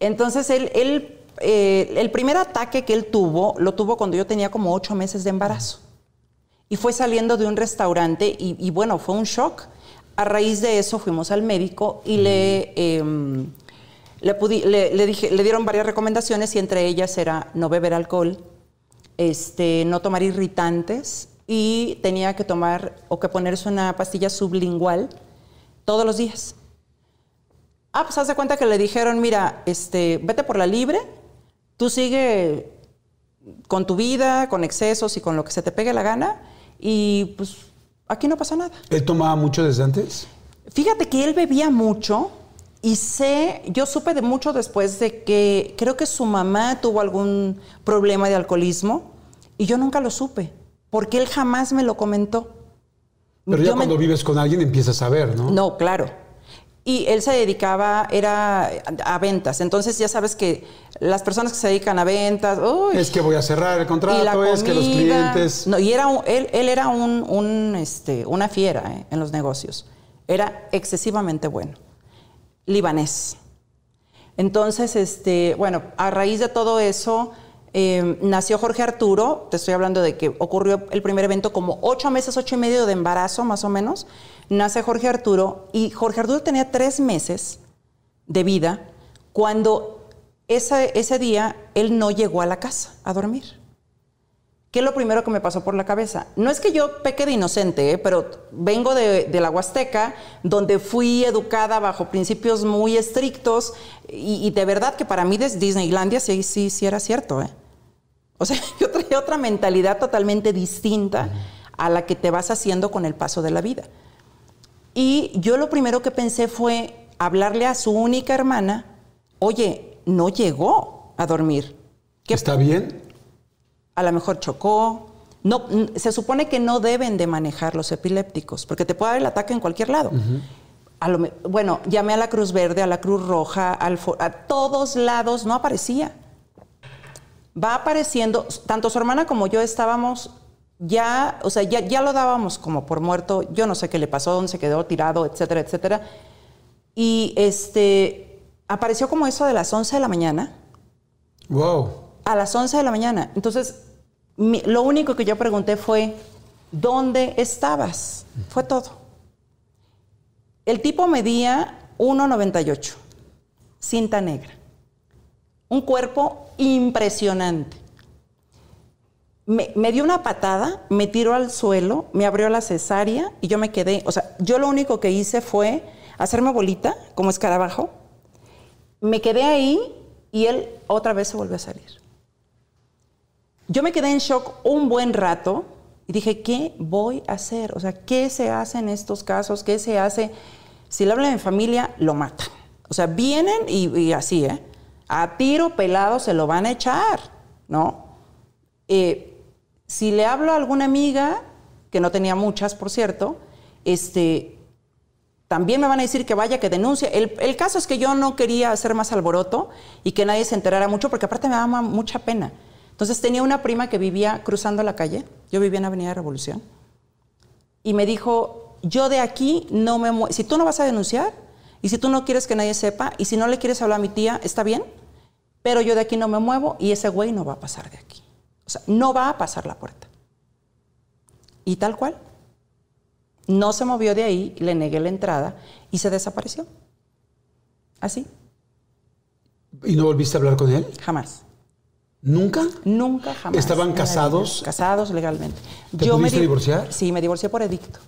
Entonces, él, él, eh, el primer ataque que él tuvo, lo tuvo cuando yo tenía como 8 meses de embarazo y fue saliendo de un restaurante y, bueno, fue un shock. A raíz de eso fuimos al médico y le, em, le- le dije, le dieron varias recomendaciones y entre ellas era no beber alcohol, este, no tomar irritantes y tenía que tomar o que ponerse una pastilla sublingual todos los días. Ah, pues haz de cuenta que le dijeron, mira, este, vete por la libre, tú sigue con tu vida, con excesos y con lo que se te pegue la gana, y pues aquí no pasa nada. ¿Él tomaba mucho desde antes? Fíjate que él bebía mucho y sé, yo supe de mucho después de que creo que su mamá tuvo algún problema de alcoholismo y yo nunca lo supe, porque él jamás me lo comentó. Pero ya Yo me- cuando vives con alguien empiezas a ver, ¿no? no, claro. Y él se dedicaba, era a ventas. Entonces ya sabes que las personas que se dedican a ventas, uy, Es que voy a cerrar el y contrato, la es que los comida. clientes... No, y era un- él, él era un, un, este, una fiera eh, en los negocios. Era excesivamente bueno. Libanés. Entonces, este, bueno, a raíz de todo eso, eh, nació Jorge Arturo. Te estoy hablando de que ocurrió el primer evento como ocho meses, ocho y medio de embarazo, más o menos. Nace Jorge Arturo y Jorge Arturo tenía tres meses de vida cuando ese, ese día él no llegó a la casa a dormir. ¿Qué es lo primero que me pasó por la cabeza? No es que yo peque de inocente, ¿eh? pero vengo de, la Huasteca, donde fui educada bajo principios muy estrictos y, y de verdad que para mí desde Disneylandia sí, sí, sí era cierto. ¿eh? O sea, yo traía otra mentalidad totalmente distinta a la que te vas haciendo con el paso de la vida. Y yo lo primero que pensé fue hablarle a su única hermana, oye, no llegó a dormir. ¿Qué ¿Está bien? a lo mejor chocó. No, se supone que no deben de manejar los epilépticos, porque te puede dar el ataque en cualquier lado. A lo bueno, llamé a la Cruz Verde, a la Cruz Roja, al a todos lados, no aparecía. Va apareciendo, tanto su hermana como yo estábamos ya, o sea, ya, ya lo dábamos como por muerto, yo no sé qué le pasó, dónde se quedó tirado, etcétera, etcétera. Y este, apareció como eso de las 11 de la mañana Wow. a las 11 de la mañana. Entonces, mi- lo único que yo pregunté fue, ¿dónde estabas? Fue todo. El tipo medía 1,98, cinta negra. Un cuerpo impresionante. Me, dio una patada, me tiró al suelo, me abrió la cesárea y yo me quedé. O sea, yo lo único que hice fue hacerme bolita, como escarabajo. Me quedé ahí y él otra vez se volvió a salir. Yo me quedé en shock un buen rato y dije, ¿qué voy a hacer? O sea, ¿qué se hace en estos casos? ¿Qué se hace? Si le hablan en familia, lo matan. O sea, vienen y, y así, ¿eh? A tiro pelado se lo van a echar, ¿no? Eh, si le hablo a alguna amiga, que no tenía muchas, por cierto, este, también me van a decir que vaya, que denuncie. El, caso es que yo no quería hacer más alboroto y que nadie se enterara mucho, porque aparte me daba mucha pena. Entonces tenía una prima que vivía cruzando la calle, yo vivía en Avenida Revolución, y me dijo, yo de aquí no me si tú no vas a denunciar, y si tú no quieres que nadie sepa, y si no le quieres hablar a mi tía, está bien, pero yo de aquí no me muevo y ese güey no va a pasar de aquí. O sea, no va a pasar la puerta. Y tal cual. No se movió de ahí, le negué la entrada y se desapareció. Así. ¿Y no volviste a hablar con él? Jamás. ¿Nunca? Nunca, jamás. ¿Estaban casados? Casados legalmente. ¿Te Yo pudiste me divorciar? Sí, me divorcié por edicto.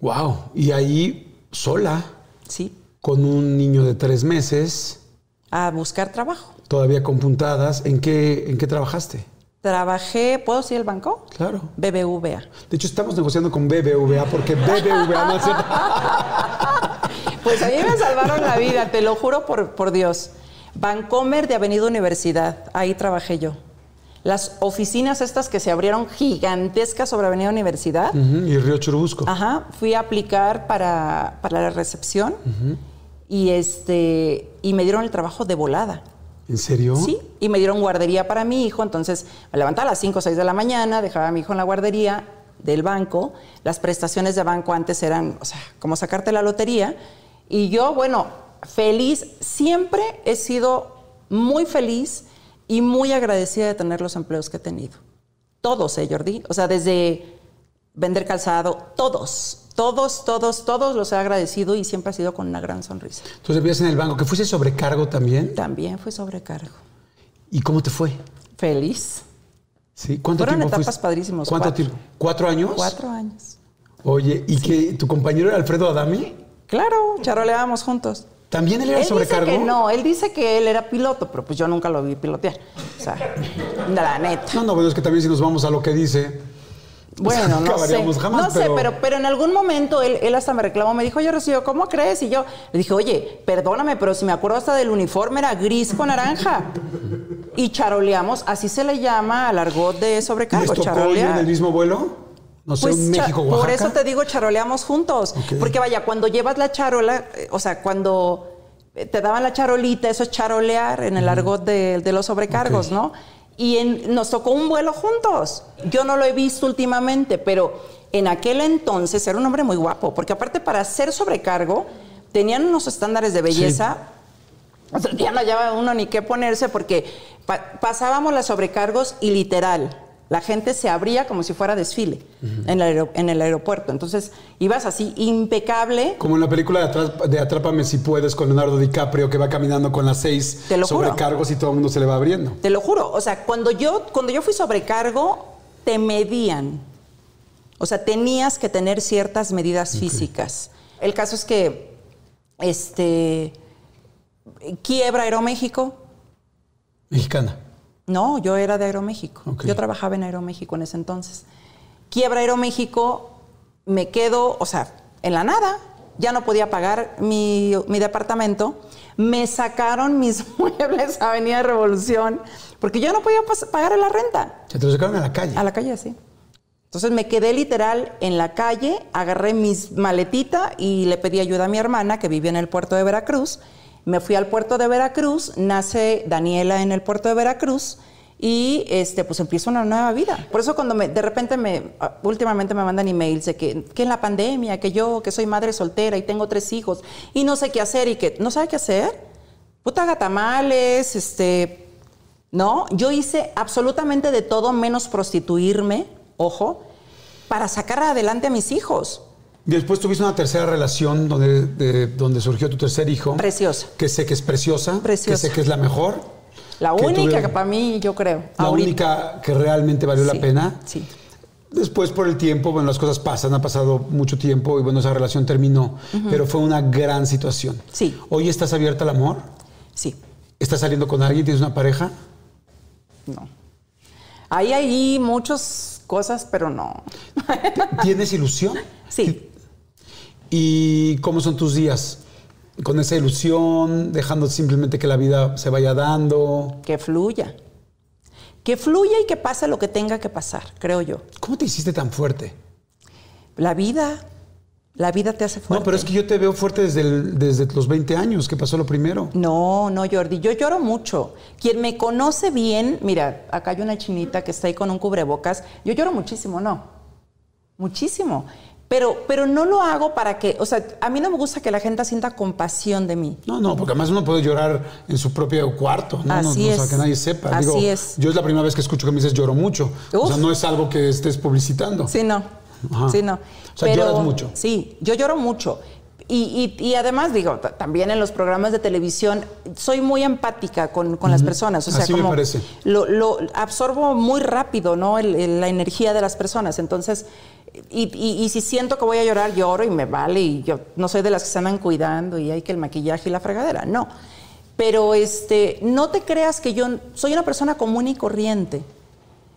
Wow. Y ahí sola. Sí. Con un niño de tres meses. A buscar trabajo. Todavía con puntadas. ¿En qué, en qué trabajaste? Trabajé, ¿puedo decir el banco? Claro. BBVA. De hecho, estamos negociando con BBVA porque BBVA no hace... Pues a mí me salvaron la vida, te lo juro por, por Dios. Bancomer de Avenida Universidad, ahí trabajé yo. Las oficinas estas que se abrieron gigantescas sobre Avenida Universidad. Uh -huh, y Río Churubusco. Ajá, fui a aplicar para, para la recepción uh -huh. y, este, y me dieron el trabajo de volada. ¿En serio? Sí, y me dieron guardería para mi hijo, entonces me levantaba a las 5 o 6 de la mañana, dejaba a mi hijo en la guardería del banco, las prestaciones de banco antes eran, o sea, como sacarte la lotería, y yo, bueno, feliz, siempre he sido muy feliz y muy agradecida de tener los empleos que he tenido. Todos, ¿eh, Jordi? O sea, desde vender calzado, todos, todos, todos, todos los he agradecido y siempre ha sido con una gran sonrisa. Entonces vivías en el banco, ¿que fuiste sobrecargo también? También fui sobrecargo. ¿Y cómo te fue? Feliz. Sí, ¿cuánto Fueron tiempo etapas fuiste? padrísimos. ¿Cuánto cuatro. tiempo? ¿Cuatro años? Cuatro años. Oye, ¿y que tu compañero era Alfredo Adami? Claro, charoleábamos juntos. ¿También él era Él sobrecargo? dice que no, él dice que él era piloto, pero pues yo nunca lo vi pilotear. O sea, la neta. No, no, bueno, es que también si nos vamos a lo que dice. Bueno, no sé. jamás, no sé, pero- pero, pero en algún momento él, él hasta me reclamó, me dijo, oye, Rocío, ¿cómo crees? Y yo le dije, oye, perdóname, pero si me acuerdo hasta del uniforme era gris con naranja. Y charoleamos, así se le llama al argot de ¿Les sobrecargo, tocó ir en charolear. el mismo vuelo? No sé, Pues, un México, Oaxaca. Por eso te digo, charoleamos juntos. Porque vaya, cuando llevas la charola, eh, o sea, cuando eh, te daban la charolita, eso es charolear en el argot de, de los sobrecargos. ¿no? Y en- nos tocó un vuelo juntos. Yo no lo he visto últimamente, pero en aquel entonces era un hombre muy guapo, porque aparte para ser sobrecargo tenían unos estándares de belleza. O sea, ya no hallaba uno ni qué ponerse porque pa- pasábamos las sobrecargos y literal, la gente se abría como si fuera desfile en, el aero- en el aeropuerto. Entonces ibas así impecable. Como en la película de, Atráp- de Atrápame si puedes con Leonardo DiCaprio que va caminando con las seis Te lo juro. sobrecargos y todo el mundo se le va abriendo. Te lo juro. O sea, cuando yo, cuando yo fui sobrecargo, te medían. O sea, tenías que tener ciertas medidas físicas. El caso es que, este, quiebra Aeroméxico. Mexicana. No, yo era de Aeroméxico. Ok. Yo trabajaba en Aeroméxico en ese entonces. Quiebra Aeroméxico, me quedo, o sea, en la nada. Ya no podía pagar mi, mi departamento. Me sacaron mis muebles a Avenida Revolución porque yo no podía pagar la renta. Se te lo sacaron a la calle. A la calle, sí. Entonces me quedé literal en la calle, agarré mis maletita y le pedí ayuda a mi hermana que vivía en el puerto de Veracruz. Me fui al puerto de Veracruz, nace Daniela en el puerto de Veracruz y este pues empiezo una nueva vida. Por eso cuando me, de repente me ah, últimamente me mandan emails de que, que en la pandemia, que yo que soy madre soltera y tengo tres hijos y no sé qué hacer y que no sabe qué hacer. Puta haga tamales, este no, yo hice absolutamente de todo menos prostituirme, ojo, para sacar adelante a mis hijos. Después tuviste una tercera relación donde, de- donde surgió tu tercer hijo. Preciosa. Que sé que es preciosa. Preciosa. Que sé que es la mejor. La que única tuvieron- que para mí, yo creo. La ahorita. única que realmente valió Sí, la pena. Sí. Después, por el tiempo, bueno, las cosas pasan, ha pasado mucho tiempo y bueno, esa relación terminó. Pero fue una gran situación. Sí. Hoy estás abierta al amor. Sí. ¿Estás saliendo con alguien? ¿Tienes una pareja? No. Hay ahí muchas cosas, pero no. ¿Tienes ilusión? Sí. ¿Y cómo son tus días? Con esa ilusión, dejando simplemente que la vida se vaya dando. Que fluya. Que fluya y que pase lo que tenga que pasar, creo yo. ¿Cómo te hiciste tan fuerte? La vida, la vida te hace fuerte. No, pero es que yo te veo fuerte desde, el- desde los 20 años, que pasó lo primero. No, no, Jordi, yo lloro mucho. Quien me conoce bien, mira, acá hay una chinita que está ahí con un cubrebocas. Yo lloro muchísimo, no. Muchísimo. Pero, pero no lo hago para que, o sea, a mí no me gusta que la gente sienta compasión de mí. No, no, porque además uno puede llorar en su propio cuarto, ¿no? No- Así no, O sea, que nadie sepa. Así Digo, es. Yo es la primera vez que escucho que me dices lloro mucho. O sea, Uf. no es algo que estés publicitando. Sí, no. Ajá. Sí, no. O sea, lloras mucho. Sí, yo lloro mucho. Y, y- y además, digo, ta- también en los programas de televisión, soy muy empática con, con las personas. O sea, Así me como parece. Lo, lo absorbo muy rápido, ¿no? El- el- la energía de las personas. Entonces, y, si siento que voy a llorar, lloro y me vale. Y yo no soy de las que se andan cuidando y hay que el maquillaje y la fregadera. No. Pero este, no te creas que yo soy una persona común y corriente.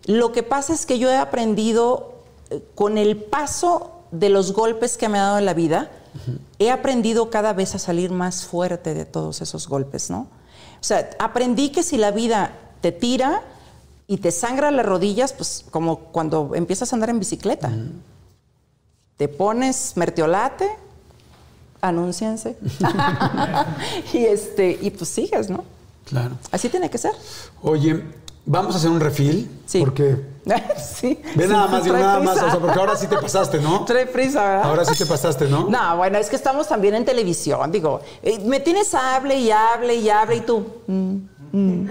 Lo que pasa es que yo he aprendido eh, con el paso de los golpes que me ha dado en la vida, he aprendido cada vez a salir más fuerte de todos esos golpes, ¿no? O sea, aprendí que si la vida te tira y te sangra las rodillas, pues como cuando empiezas a andar en bicicleta. Te pones mertiolate, anúnciense. y este, y pues sigues, ¿no? Claro. Así tiene que ser. Oye, vamos a hacer un refil. Sí. Porque. sí. Ve Sí, nada más, digo nada más. O sea, porque ahora sí te pasaste, ¿no? Trae prisa, ¿verdad? Ahora sí te pasaste, ¿no? No, bueno, es que estamos también en televisión, digo, eh, me tienes hable y hable y hable y tú. mm, mm.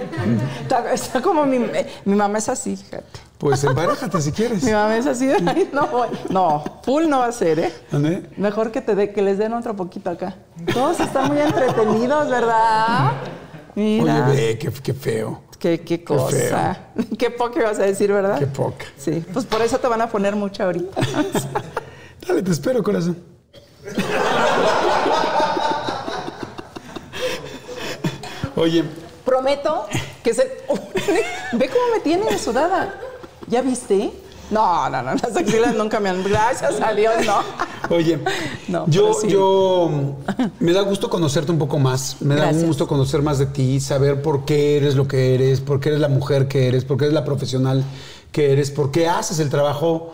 Está, está como mi, mi mamá es así, fíjate. Pues emparejate si quieres. Mi mamá es así, ay, no, no, full no va a ser, ¿eh? ¿Dónde? Mejor que te dé, que les den otro poquito acá. Todos están muy entretenidos, ¿verdad? Mira. Oye, ve, qué, qué feo. Qué, qué cosa. Qué, poco ibas a decir, ¿verdad? Qué poca. Sí, pues por eso te van a poner mucho ahorita. Dale, te espero, corazón. Oye, Prometo que se. Ve cómo me tiene sudada. ¿Ya viste? No, no, no, las axilas nunca me han. Gracias a Dios, no. Oye, No, yo, sí. yo me da gusto conocerte un poco más, me da Gracias. gusto conocer más de ti, saber por qué eres lo que eres, por qué eres la mujer que eres, por qué eres la profesional que eres, por qué haces el trabajo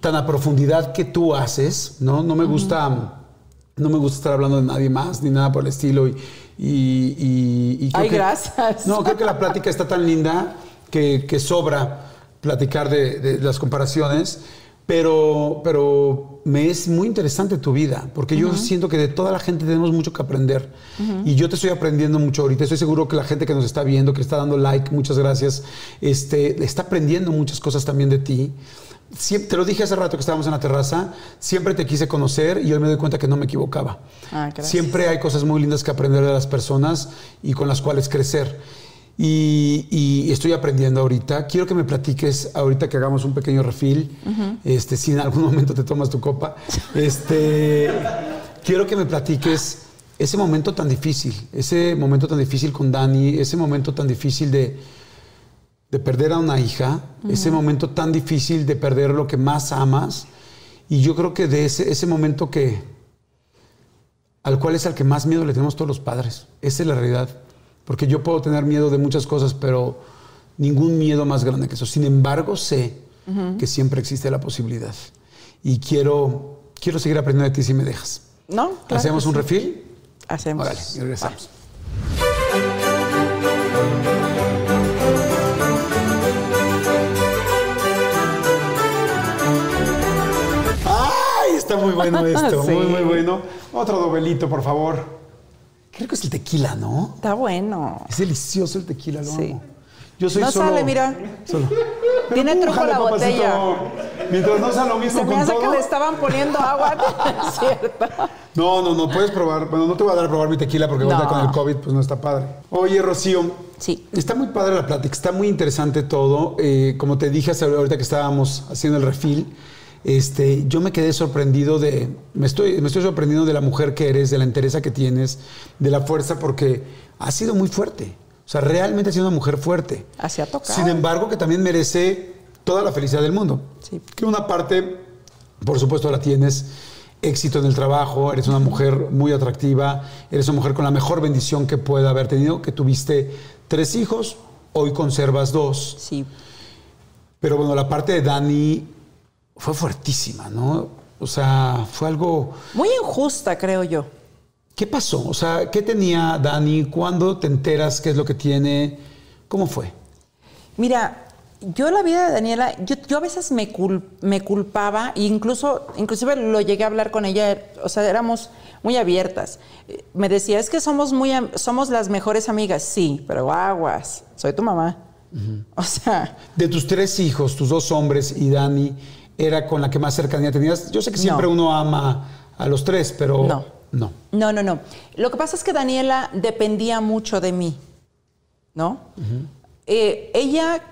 tan a profundidad que tú haces, ¿no? No me gusta, no me gusta estar hablando de nadie más ni nada por el estilo y, y- y- y creo Ay, que- gracias. No, creo que la plática está tan linda que, que sobra platicar de, de las comparaciones, pero, pero me es muy interesante tu vida, porque yo siento que de toda la gente tenemos mucho que aprender. Y yo te estoy aprendiendo mucho ahorita. Estoy seguro que la gente que nos está viendo, que está dando like, muchas gracias, este, está aprendiendo muchas cosas también de ti. Siempre, te lo dije hace rato que estábamos en la terraza, siempre te quise conocer y hoy me doy cuenta que no me equivocaba. Ah. Siempre hay cosas muy lindas que aprender de las personas y con las cuales crecer. Y, y estoy aprendiendo ahorita. Quiero que me platiques, ahorita que hagamos un pequeño refil, este, si en algún momento te tomas tu copa, este, quiero que me platiques ese momento tan difícil, ese momento tan difícil con Dani, ese momento tan difícil de, de perder a una hija, ese momento tan difícil de perder lo que más amas. Y yo creo que de ese, ese momento que, al cual es al que más miedo le tenemos todos los padres. Esa es la realidad. Porque yo puedo tener miedo de muchas cosas, pero ningún miedo más grande que eso. Sin embargo, sé que siempre existe la posibilidad. Y quiero, quiero seguir aprendiendo de ti si me dejas. ¿No? Claro ¿Hacemos un sí. refil? Hacemos. Órale, y regresamos. Está muy bueno esto, Sí. muy, muy bueno. Otro dobelito, por favor. Creo que es el tequila, ¿no? Está bueno. Es delicioso el tequila, lo Sí. amo. Yo soy No solo... sale, mira. solo- Tiene truco la papacito. botella. Mientras no sea lo mismo Se me con hace que todo. le estaban poniendo agua, es cierto. No, no, no, puedes probar. Bueno, no te voy a dar a probar mi tequila porque No. con el COVID pues no está padre. Oye, Rocío. Sí. Está muy padre la plática, está muy interesante todo. Eh, como te dije hace- ahorita que estábamos haciendo el refil, este, yo me quedé sorprendido de, me estoy, me estoy sorprendiendo de la mujer que eres, de la entereza que tienes, de la fuerza, porque has sido muy fuerte. O sea, realmente has sido una mujer fuerte. Así ha tocado. Sin embargo, que también merece toda la felicidad del mundo. Sí. Que una parte, por supuesto, la tienes. Éxito en el trabajo, eres una mujer muy atractiva, eres una mujer con la mejor bendición que pueda haber tenido, que tuviste tres hijos, hoy conservas dos. Sí. Pero bueno, la parte de Dani fue fuertísima, ¿no? O sea, fue algo... Muy injusta, creo yo. ¿Qué pasó? O sea, ¿qué tenía Dani? ¿Cuándo te enteras qué es lo que tiene? ¿Cómo fue? Mira, yo la vida de Daniela, yo, yo a veces me, cul- me culpaba, e incluso, inclusive lo llegué a hablar con ella, o sea, éramos muy abiertas. Me decía, es que somos, muy, somos las mejores amigas. Sí, pero aguas, soy tu mamá. O sea, De tus tres hijos, tus dos hombres y Dani, ¿era con la que más cercanía tenías? Yo sé que siempre No. uno ama a los tres, pero No. no. no, no, no. Lo que pasa es que Daniela dependía mucho de mí, ¿no? Eh, ella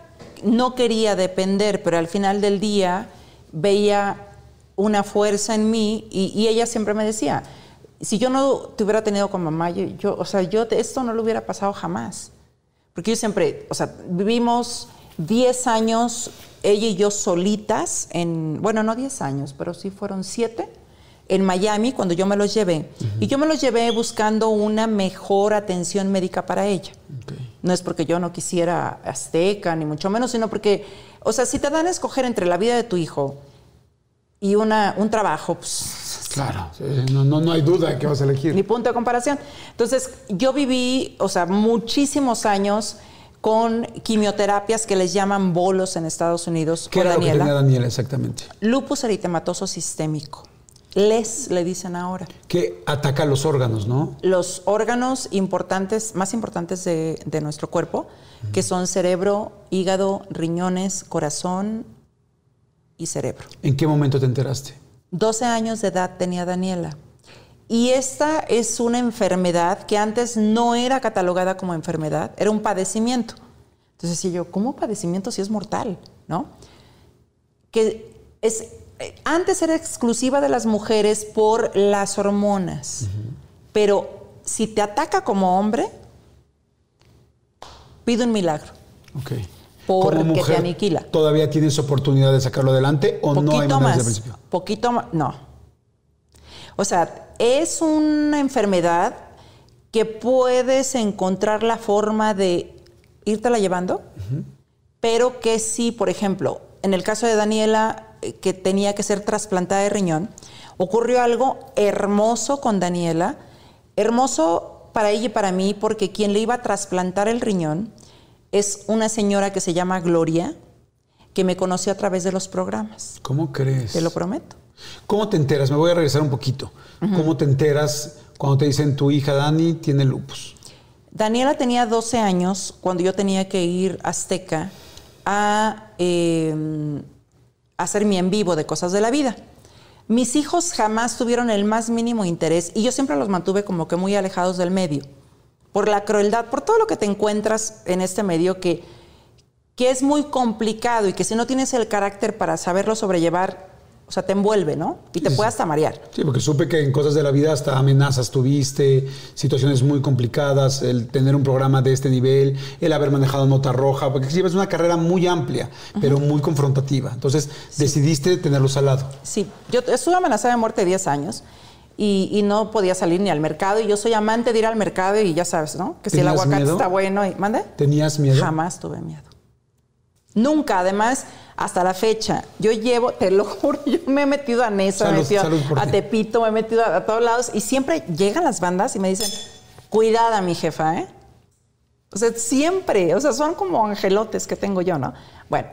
no quería depender, pero al final del día veía una fuerza en mí y, y ella siempre me decía, si yo no te hubiera tenido con mamá, yo, yo- o sea, yo te- esto no lo hubiera pasado jamás. Porque yo siempre, o sea, vivimos 10 años, ella y yo solitas, en, bueno, no 10 años, pero sí fueron 7, en Miami, cuando yo me los llevé. Y yo me los llevé buscando una mejor atención médica para ella. No es porque yo no quisiera azteca, ni mucho menos, sino porque, o sea, si te dan a escoger entre la vida de tu hijo y una, un trabajo, pues Claro, no, no, no hay duda de que vas a elegir. ni punto de comparación. Entonces, yo viví, o sea, muchísimos años con quimioterapias que les llaman bolos en Estados Unidos ¿Qué con era lo que tenía Daniela exactamente? Lupus eritematoso sistémico. Les le dicen ahora. Que ataca los órganos, ¿no? Los órganos importantes, más importantes de, de nuestro cuerpo, que son cerebro, hígado, riñones, corazón y cerebro. ¿En qué momento te enteraste? 12 años de edad tenía Daniela. Y esta es una enfermedad que antes no era catalogada como enfermedad, era un padecimiento. Entonces decía yo, ¿cómo padecimiento si es mortal? ¿No? Que es, eh, antes era exclusiva de las mujeres por las hormonas, pero si te ataca como hombre, pide un milagro. Ok. Porque Como te mujer, aniquila. ¿Todavía tienes oportunidad de sacarlo adelante o no hay manera desde el más, principio? poquito más, no. O sea, es una enfermedad que puedes encontrar la forma de irtela llevando, pero que sí, por ejemplo, en el caso de Daniela, eh, que tenía que ser trasplantada de riñón, ocurrió algo hermoso con Daniela, hermoso para ella y para mí, porque quien le iba a trasplantar el riñón es una señora que se llama Gloria, que me conoció a través de los programas. ¿Cómo crees? Te lo prometo. ¿Cómo te enteras? Me voy a regresar un poquito. ¿Cómo te enteras cuando te dicen tu hija Dani tiene lupus? Daniela tenía 12 años cuando yo tenía que ir a Azteca a eh, hacer mi en vivo de cosas de la vida. Mis hijos jamás tuvieron el más mínimo interés y yo siempre los mantuve como que muy alejados del medio. Por la crueldad, por todo lo que te encuentras en este medio que, que es muy complicado y que si no tienes el carácter para saberlo sobrellevar, o sea, te envuelve, ¿no? Y te puede hasta marear. Sí, porque supe que en cosas de la vida hasta amenazas tuviste, situaciones muy complicadas, el tener un programa de este nivel, el haber manejado nota roja, porque es una carrera muy amplia, pero muy confrontativa. Entonces decidiste tenerlos al lado. Sí, yo estuve amenazada de muerte 10 años y, y no podía salir ni al mercado y yo soy amante de ir al mercado y ya sabes, ¿no? Que si el ¿Tenías aguacate miedo? está bueno y... ¿Mande? ¿Tenías miedo? Jamás tuve miedo. Nunca, además, hasta la fecha, yo llevo, te lo juro, yo me he metido a Nesa, me he metido salud a ti. Tepito, me he metido a, a todos lados y siempre llegan las bandas y me dicen, cuidada mi jefa, ¿eh? O sea, siempre, o sea, son como angelotes que tengo yo, ¿no? Bueno,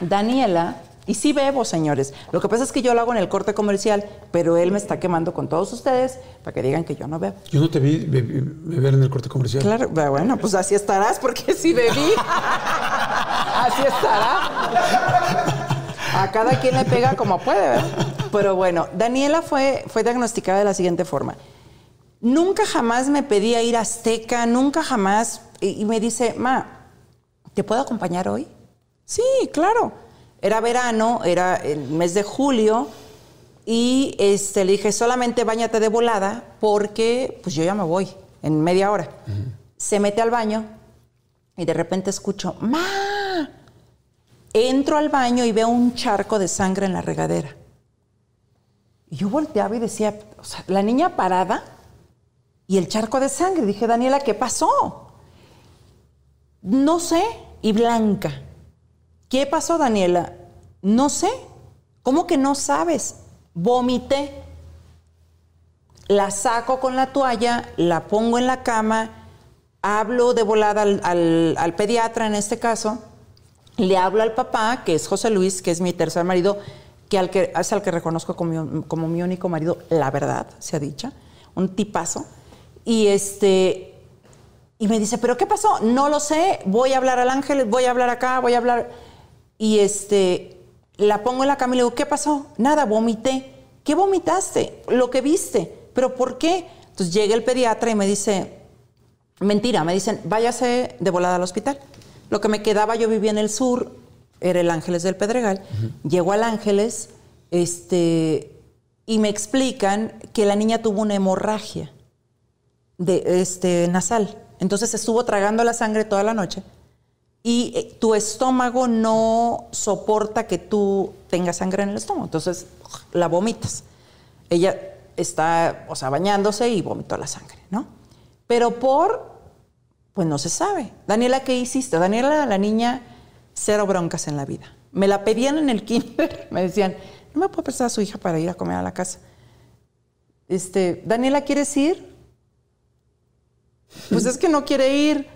Daniela, y sí bebo, señores. Lo que pasa es que yo lo hago en el corte comercial, pero él me está quemando con todos ustedes para que digan que yo no bebo. Yo no te vi be- be- beber en el corte comercial. Claro, bueno, pues así estarás porque sí bebí. Así estará. A cada quien le pega como puede, ¿verdad? Pero bueno, Daniela fue, fue diagnosticada de la siguiente forma. Nunca jamás me pedía ir a Azteca, nunca jamás. Y, y me dice, Ma, ¿te puedo acompañar hoy? Sí, claro. Era verano, era el mes de julio. Y este, le dije, solamente bañate de volada porque pues yo ya me voy en media hora. Se mete al baño y de repente escucho, ¡Ma! Entro al baño y veo un charco de sangre en la regadera. Y yo volteaba y decía, o sea, la niña parada y el charco de sangre. Dije, Daniela, ¿qué pasó? No sé. Y Blanca, ¿qué pasó, Daniela? No sé. ¿Cómo que no sabes? Vomité. La saco con la toalla, la pongo en la cama, hablo de volada al, pediatra en este caso, le hablo al papá, que es José Luis, que es mi tercer marido, que, al que es al que reconozco como, como mi único marido, la verdad, sea dicha, un tipazo. Y este y me dice, ¿pero qué pasó? No lo sé, voy a hablar al ángel, voy a hablar acá, voy a hablar. Y este, la pongo en la cama y le digo, ¿qué pasó? Nada, vomité. ¿Qué vomitaste? Lo que viste. ¿Pero por qué? Entonces llega el pediatra y me dice, mentira, me dicen, váyase de volada al hospital. Lo que me quedaba, yo vivía en el sur, era el Ángeles del Pedregal. Llego al Ángeles, este, y me explican que la niña tuvo una hemorragia de este nasal. Entonces estuvo tragando la sangre toda la noche y eh, tu estómago no soporta que tú tengas sangre en el estómago. Entonces la vomitas. Ella está, o sea, bañándose y vomitó la sangre, ¿no? Pero por, pues no se sabe. Daniela, ¿qué hiciste? Daniela, la niña, cero broncas en la vida. Me la pedían en el kinder, me decían, ¿no me puede prestar a su hija para ir a comer a la casa? Este, Daniela, ¿quieres ir? Pues es que no quiere ir.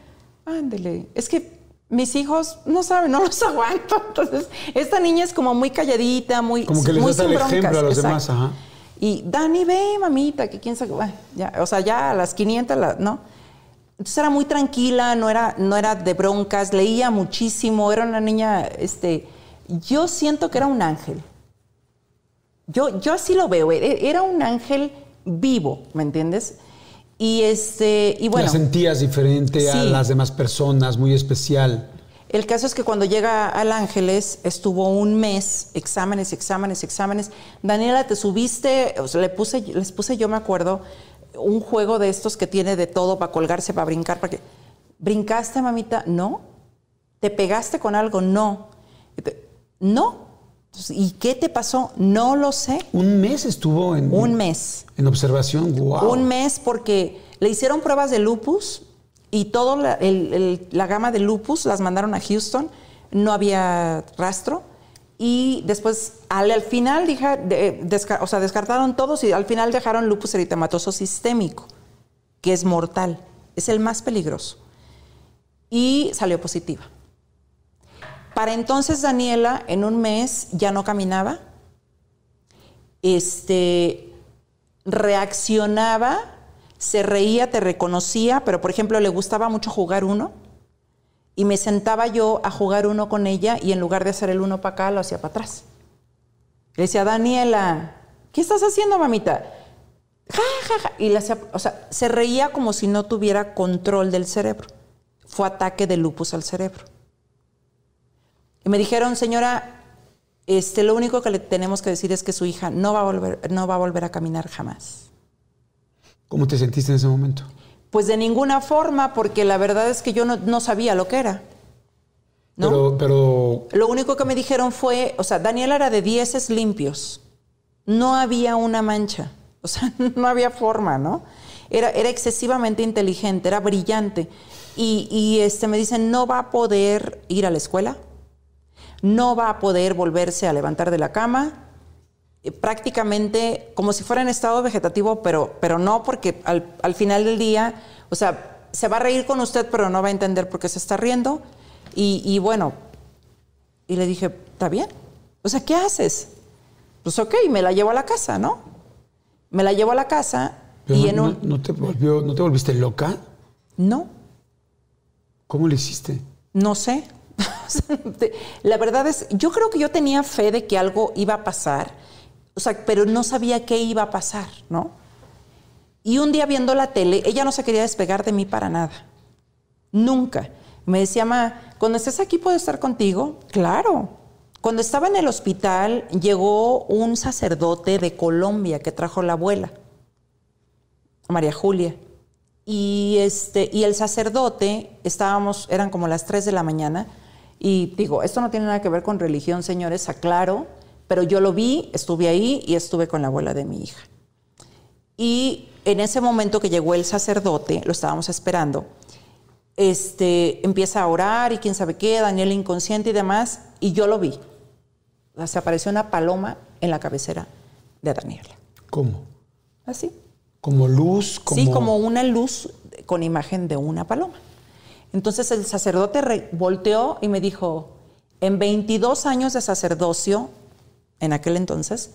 Ándele. Es que mis hijos no saben, no los aguanto. Entonces, esta niña es como muy calladita, muy. Como que les muy das el broncas, ejemplo a los exacto. demás, ajá. Y Dani, ve, mamita, que quién sabe. bueno, ya, o sea, ya a las 500, la- ¿no? Entonces era muy tranquila, no era, no era de broncas, leía muchísimo, era una niña, este. Yo siento que era un ángel. Yo, yo así lo veo, e- era un ángel vivo, ¿me entiendes? Y este, y bueno. la sentías diferente a las demás personas, muy especial. El caso es que cuando llega al Ángeles estuvo un mes, exámenes, exámenes, exámenes. Daniela, te subiste, o sea, le puse, les puse, yo me acuerdo, un juego de estos que tiene de todo para colgarse, para brincar, para que. ¿Brincaste, mamita? No. ¿Te pegaste con algo? No. No. ¿Y qué te pasó? No lo sé. Un mes estuvo en, Un mes. en observación. Wow. Un mes porque le hicieron pruebas de lupus y toda la, gama de lupus las mandaron a Houston, no había rastro. Y después, al, al final, dija- de- desca- o sea, descartaron todos y al final dejaron lupus eritematoso sistémico, que es mortal, es el más peligroso. Y salió positiva. Para entonces Daniela, en un mes, ya no caminaba. Este, reaccionaba, se reía, te reconocía, pero por ejemplo le gustaba mucho jugar uno. Y me sentaba yo a jugar uno con ella y en lugar de hacer el uno para acá, lo hacía para atrás. Le decía, Daniela, ¿qué estás haciendo, mamita? Ja, ja, ja. Y le hacía, o sea, se reía como si no tuviera control del cerebro. Fue ataque de lupus al cerebro. Y me dijeron, señora, este, lo único que le tenemos que decir es que su hija no va a volver, no va a, volver a caminar jamás. ¿Cómo te sentiste en ese momento? Pues de ninguna forma, porque la verdad es que yo no, no sabía lo que era. ¿no? Pero, pero Lo único que me dijeron fue, o sea, Daniela era de dieces limpios. No había una mancha. O sea, no había forma, ¿no? Era, era excesivamente inteligente, era brillante. Y, y, este, me dicen, no va a poder ir a la escuela, no va a poder volverse a levantar de la cama, eh, prácticamente como si fuera en estado vegetativo, pero, pero no, porque al, al final del día, o sea, se va a reír con usted, pero no va a entender por qué se está riendo. Y, y bueno, y le dije, ¿está bien? O sea, ¿qué haces? Pues ok, me la llevo a la casa, ¿no? Me la llevo a la casa pero y no, en no- un... no te volvió, ¿no te volviste loca? No, ¿Cómo le hiciste? no sé. la verdad es, yo creo que yo tenía fe de que algo iba a pasar, o sea, pero no sabía qué iba a pasar, ¿no? Y un día viendo la tele, ella no se quería despegar de mí para nada. Nunca. Me decía, ma, cuando estés aquí puedo estar contigo. Claro. Cuando estaba en el hospital, llegó un sacerdote de Colombia que trajo la abuela, María Julia. Y, este, y el sacerdote, estábamos, eran como las 3 de la mañana, y digo, esto no tiene nada que ver con religión, señores, aclaro, pero yo lo vi, estuve ahí y estuve con la abuela de mi hija. Y en ese momento que llegó el sacerdote, lo estábamos esperando, este, empieza a orar y quién sabe qué, Daniel inconsciente y demás, y yo lo vi. se apareció una paloma en la cabecera de Daniela. ¿Cómo? Así. Como luz, como... Sí, como una luz con imagen de una paloma. Entonces el sacerdote volteó y me dijo, en 22 años de sacerdocio, en aquel entonces,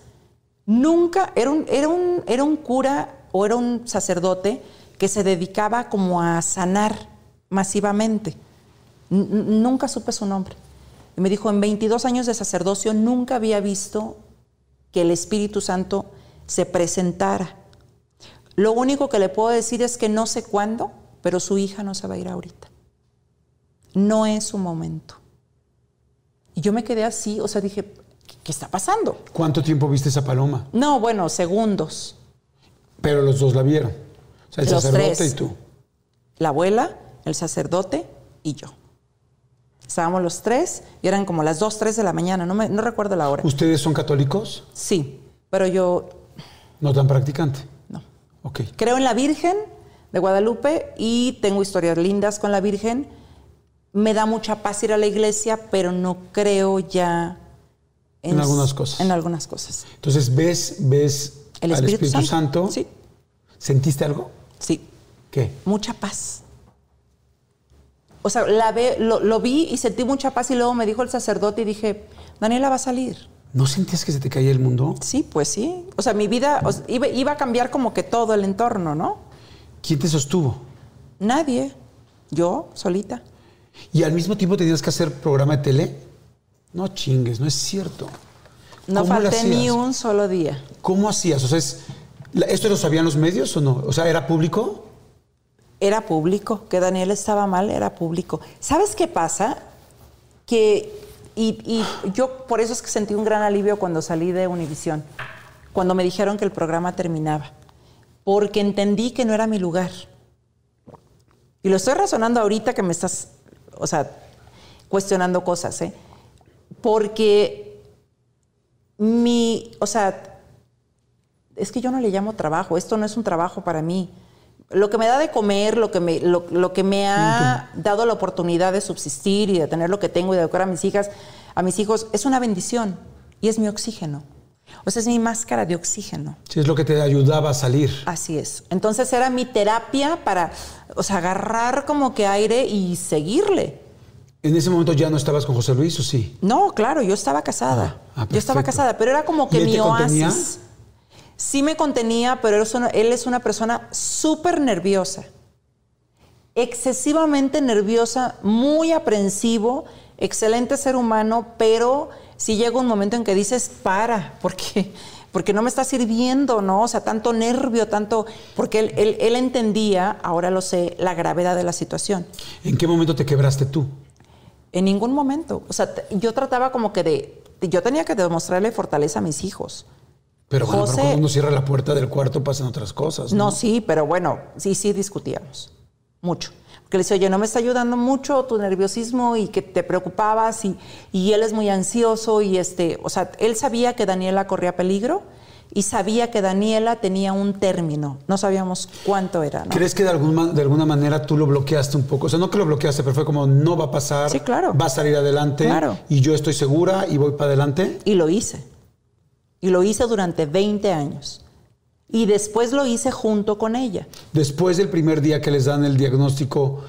nunca, era un, era un, era un cura o era un sacerdote que se dedicaba como a sanar masivamente. nunca supe su nombre. Y me dijo, en 22 años de sacerdocio nunca había visto que el Espíritu Santo se presentara. Lo único que le puedo decir es que no sé cuándo, pero su hija no se va a ir ahorita. No es su momento. Y yo me quedé así, o sea, dije, ¿qué está pasando? ¿Cuánto tiempo viste esa paloma? No, bueno, segundos. Pero los dos la vieron. O sea, el sacerdote y tú. La abuela, el sacerdote y yo. Estábamos los tres y eran como las dos, tres de la mañana, no, me, no recuerdo la hora. ¿Ustedes son católicos? Sí, pero yo... ¿No tan practicante? No. Ok. Creo en la Virgen de Guadalupe y tengo historias lindas con la Virgen. Me da mucha paz ir a la iglesia, pero no creo ya... En, algunas cosas. En algunas cosas. Entonces, ¿ves, ves ¿El Espíritu al Espíritu Santo? Santo? Sí. ¿Sentiste algo? Sí. ¿Qué? Mucha paz o sea, la ve, lo, vi y sentí mucha paz y luego me dijo el sacerdote y dije, Daniela va a salir. ¿No sentías que se te caía el mundo? Sí, pues sí. O sea, mi vida iba, a cambiar como que todo el entorno, ¿no? ¿Quién te sostuvo? Nadie. Yo, solita. ¿Y al mismo tiempo tenías que hacer programa de tele? No chingues, no es cierto. No falté ni un solo día. ¿Cómo hacías? O sea, ¿esto lo sabían los medios o no? O sea, ¿era público? era público, que Daniel estaba mal, era público. ¿Sabes qué pasa? Que, y, yo por eso es que sentí un gran alivio cuando salí de Univisión, cuando me dijeron que el programa terminaba, porque entendí que no era mi lugar. Y lo estoy razonando ahorita que me estás, o sea, cuestionando cosas, ¿eh? Porque mi, o sea, es que yo no le llamo trabajo, esto no es un trabajo para mí lo que me da de comer, lo que me, lo, que me ha dado la oportunidad de subsistir y de tener lo que tengo y de educar a mis hijas, a mis hijos, es una bendición y es mi oxígeno. Sea, es mi máscara de oxígeno. Sí, es lo que te ayudaba a salir. Así es. Entonces era mi terapia para, o sea, agarrar como que aire y seguirle. ¿En ese momento ya no estabas con José Luis o sí? No, claro, yo estaba casada. Ah, ah, yo estaba casada, pero era como que mi oasis sí me contenía, pero él es una, persona súper nerviosa, excesivamente nerviosa, muy aprensivo, excelente ser humano, pero si llega un momento en que dices, para, porque, porque no me está sirviendo, ¿no? O sea, tanto nervio, tanto, porque él, él, entendía, ahora lo sé, la gravedad de la situación. ¿En qué momento te quebraste tú? En ningún momento. O sea, yo trataba como que de, yo tenía que demostrarle fortaleza a mis hijos. Pero bueno, cuando uno cierra la puerta del cuarto pasan otras cosas. ¿no? sí, pero bueno, sí, sí discutíamos. Mucho. Porque le decía, oye, no me está ayudando mucho tu nerviosismo y que te preocupabas y, y él es muy ansioso y este, o sea, él sabía que Daniela corría peligro y sabía que Daniela tenía un término. No sabíamos cuánto era. ¿no? ¿Crees que de alguna, de alguna manera tú lo bloqueaste un poco? O sea, no que lo bloqueaste, pero fue como no va a pasar. Sí, claro. Va a salir adelante. Claro. Y yo estoy segura y voy para adelante. Y lo hice. Y lo hice durante 20 años. Y después lo hice junto con ella. Después del primer día que les dan el diagnóstico,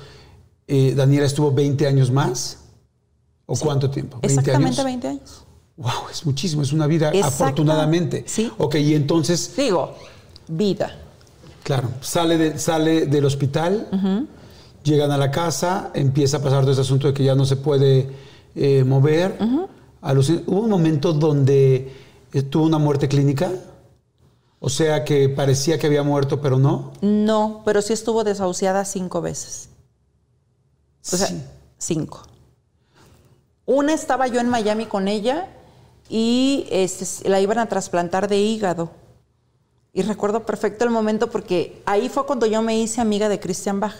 eh, Daniela estuvo 20 años más. ¿O cuánto tiempo? ¿20 exactamente 20 años. Wow, es muchísimo, es una vida, afortunadamente. Sí. Ok, y entonces. Digo, vida. Claro, sale, sale del hospital, llegan a la casa, empieza a pasar todo ese asunto de que ya no se puede eh, mover. a los- hubo un momento donde eh, tuvo una muerte clínica. O sea que parecía que había muerto, pero no. No, pero sí estuvo desahuciada cinco veces. O sea, Sí. cinco. Una estaba yo en Miami con ella y este, la iban a trasplantar de hígado. Y recuerdo perfecto el momento porque ahí fue cuando yo me hice amiga de Christian Bach.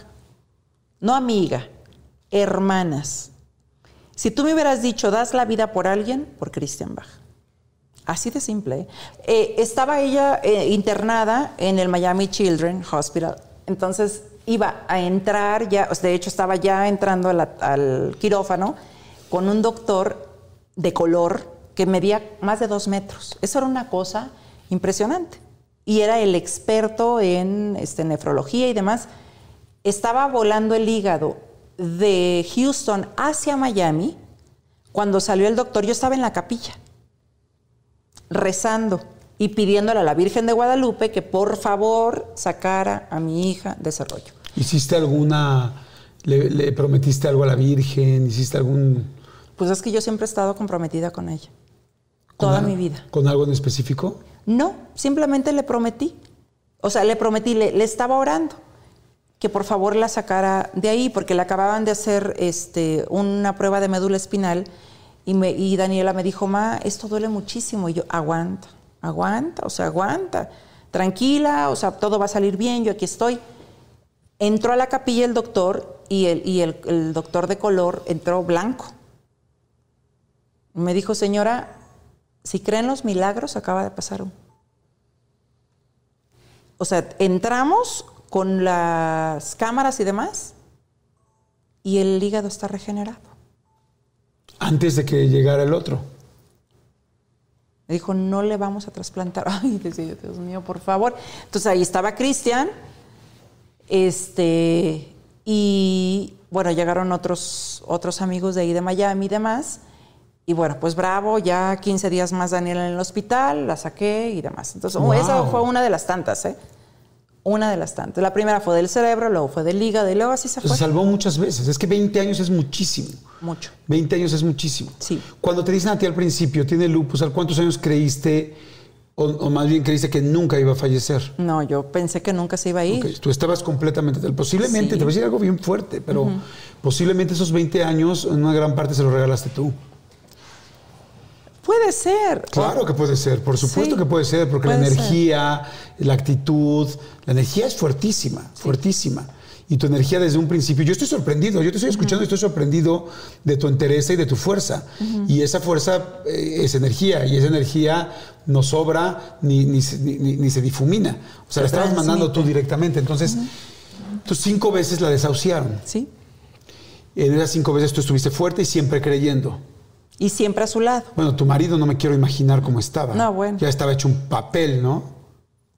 No amiga, hermanas. Si tú me hubieras dicho, das la vida por alguien, por Christian Bach. Así de simple. ¿eh? Estaba ella eh, internada en el Miami Children Hospital. Entonces iba a entrar ya, de hecho estaba ya entrando a la- al quirófano con un doctor de color que medía más de dos metros. Eso era una cosa impresionante. Y era el experto en este, nefrología y demás. Estaba volando el hígado de Houston hacia Miami. Cuando salió el doctor, yo estaba en la capilla rezando y pidiéndole a la Virgen de Guadalupe que por favor sacara a mi hija de ese rollo. ¿Hiciste alguna, le, le prometiste algo a la Virgen? ¿Hiciste algún... Pues es que yo siempre he estado comprometida con ella. con Toda mi vida. ¿Con algo en específico? No, simplemente le prometí. O sea, le prometí, le, le estaba orando que por favor la sacara de ahí, porque le acababan de hacer este, una prueba de médula espinal y, Daniela me dijo, ma, esto duele muchísimo. Y yo, aguanta, aguanta, o sea, aguanta, tranquila, o sea, todo va a salir bien, yo aquí estoy. Entró a la capilla el doctor y el, doctor de color entró blanco. Me dijo, señora, si creen los milagros, acaba de pasar uno. O sea, entramos con las cámaras y demás y el hígado está regenerado. Antes de que llegara el otro. Me dijo, no le vamos a trasplantar. Ay, decía yo, Dios mío, por favor. Entonces ahí estaba Cristian. Este, y bueno, llegaron otros, otros amigos de ahí de Miami y demás. Y bueno, pues bravo, ya 15 días más Daniela en el hospital, la saqué y demás. Entonces, Wow. esa fue una de las tantas, ¿eh? Una de las tantas. La primera fue del cerebro, luego fue del hígado y luego así se Se fue. salvó muchas veces. Es que 20 años es muchísimo. Mucho. 20 años es muchísimo. Sí. Cuando te dicen a ti al principio, tiene lupus, ¿a cuántos años creíste, o, o más bien creíste que nunca iba a fallecer? No, yo pensé que nunca se iba a ir. Tú estabas completamente... Posiblemente, Sí. te voy a decir algo bien fuerte, pero posiblemente esos 20 años, en una gran parte se los regalaste tú. Puede ser. Claro que puede ser, por supuesto Sí, que puede ser, porque la ser. energía, la actitud, la energía es fuertísima, fuertísima. Y tu energía desde un principio, yo estoy sorprendido, yo te estoy escuchando y estoy sorprendido de tu entereza y de tu fuerza. Y esa fuerza eh, es energía, y esa energía no sobra ni, ni, se- ni- ni- ni se difumina. O sea, la Se estabas mandando tú directamente. Entonces, tú cinco veces la desahuciaron. Sí. En esas cinco veces tú estuviste fuerte y siempre creyendo. Y siempre a su lado. Bueno, tu marido no me quiero imaginar cómo estaba. No, bueno. Ya estaba hecho un papel, ¿no?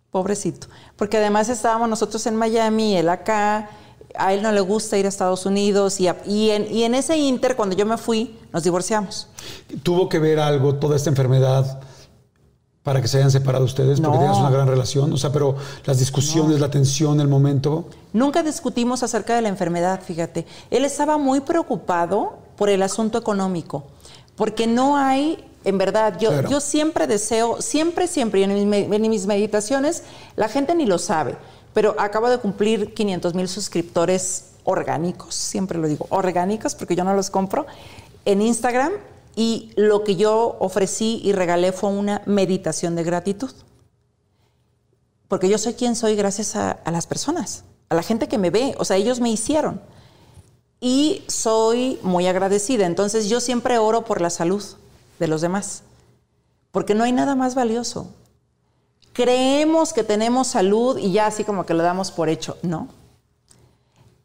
Pobrecito. Porque además estábamos nosotros en Miami, él acá. A él no le gusta ir a Estados Unidos. Y, a- y en, y en ese inter, cuando yo me fui, nos divorciamos. ¿Tuvo que ver algo toda esta enfermedad para que se hayan separado ustedes? Porque No. tenías una gran relación. O sea, pero las discusiones, la tensión, el momento. Nunca discutimos acerca de la enfermedad, fíjate. Él estaba muy preocupado por el asunto económico, porque no hay, en verdad, yo, Claro. yo siempre deseo, siempre, siempre, y en mis, en mis meditaciones, la gente ni lo sabe, pero acabo de cumplir 500 mil suscriptores orgánicos, siempre lo digo, orgánicos, porque yo no los compro, en Instagram, y lo que yo ofrecí y regalé fue una meditación de gratitud porque yo soy quien soy gracias a, a las personas, a la gente que me ve, o sea, ellos me hicieron. Y soy muy agradecida, entonces yo siempre oro por la salud de los demás, porque no hay nada más valioso. Creemos que tenemos salud y ya así como que lo damos por hecho, no.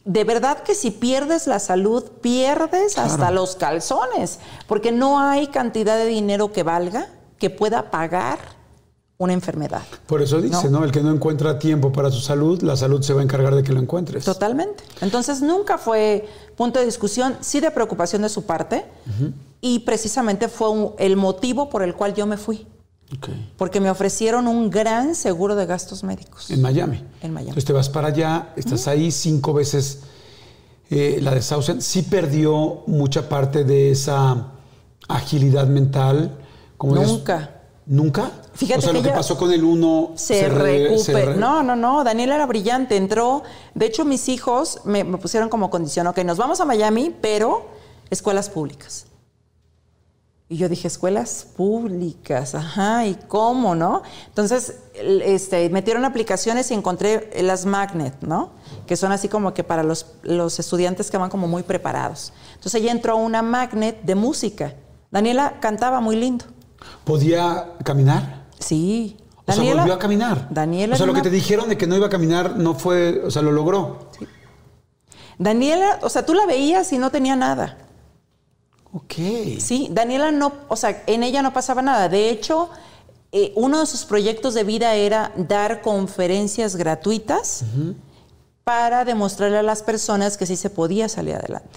De verdad que si pierdes la salud, pierdes hasta los calzones, porque no hay cantidad de dinero que valga que pueda pagar una enfermedad. Por eso dice, ¿no? El que no encuentra tiempo para su salud, la salud se va a encargar de que lo encuentres. Totalmente. Entonces nunca fue punto de discusión, sí de preocupación de su parte, y precisamente fue un- el motivo por el cual yo me fui, Ok. porque me ofrecieron un gran seguro de gastos médicos. En Miami. En Miami. Entonces te vas para allá, estás ahí cinco veces eh, la de Sausen, sí perdió mucha parte de esa agilidad mental. Como Nunca. ¿Nunca? Fíjate o sea, que lo que ella pasó con el uno se, se re- No, no, no. Daniela era brillante. Entró. De hecho, mis hijos me, me pusieron como condición: ok, nos vamos a Miami, pero escuelas públicas. Y yo dije, escuelas públicas, ajá, ¿y cómo, no? Entonces, este, metieron aplicaciones y encontré las Magnet, ¿no? Que son así como que para los, los estudiantes que van como muy preparados. Entonces ella entró a una Magnet de música. Daniela cantaba muy lindo. ¿Podía caminar? Sí. O sea, volvió a caminar. Daniela O sea, lo que te dijeron de que no iba a caminar no fue, o sea, lo logró. Daniela, o sea, tú la veías y no tenía nada. Ok. Sí, Daniela no, o sea, en ella no pasaba nada. De hecho, eh, uno de sus proyectos de vida era dar conferencias gratuitas para demostrarle a las personas que sí se podía salir adelante.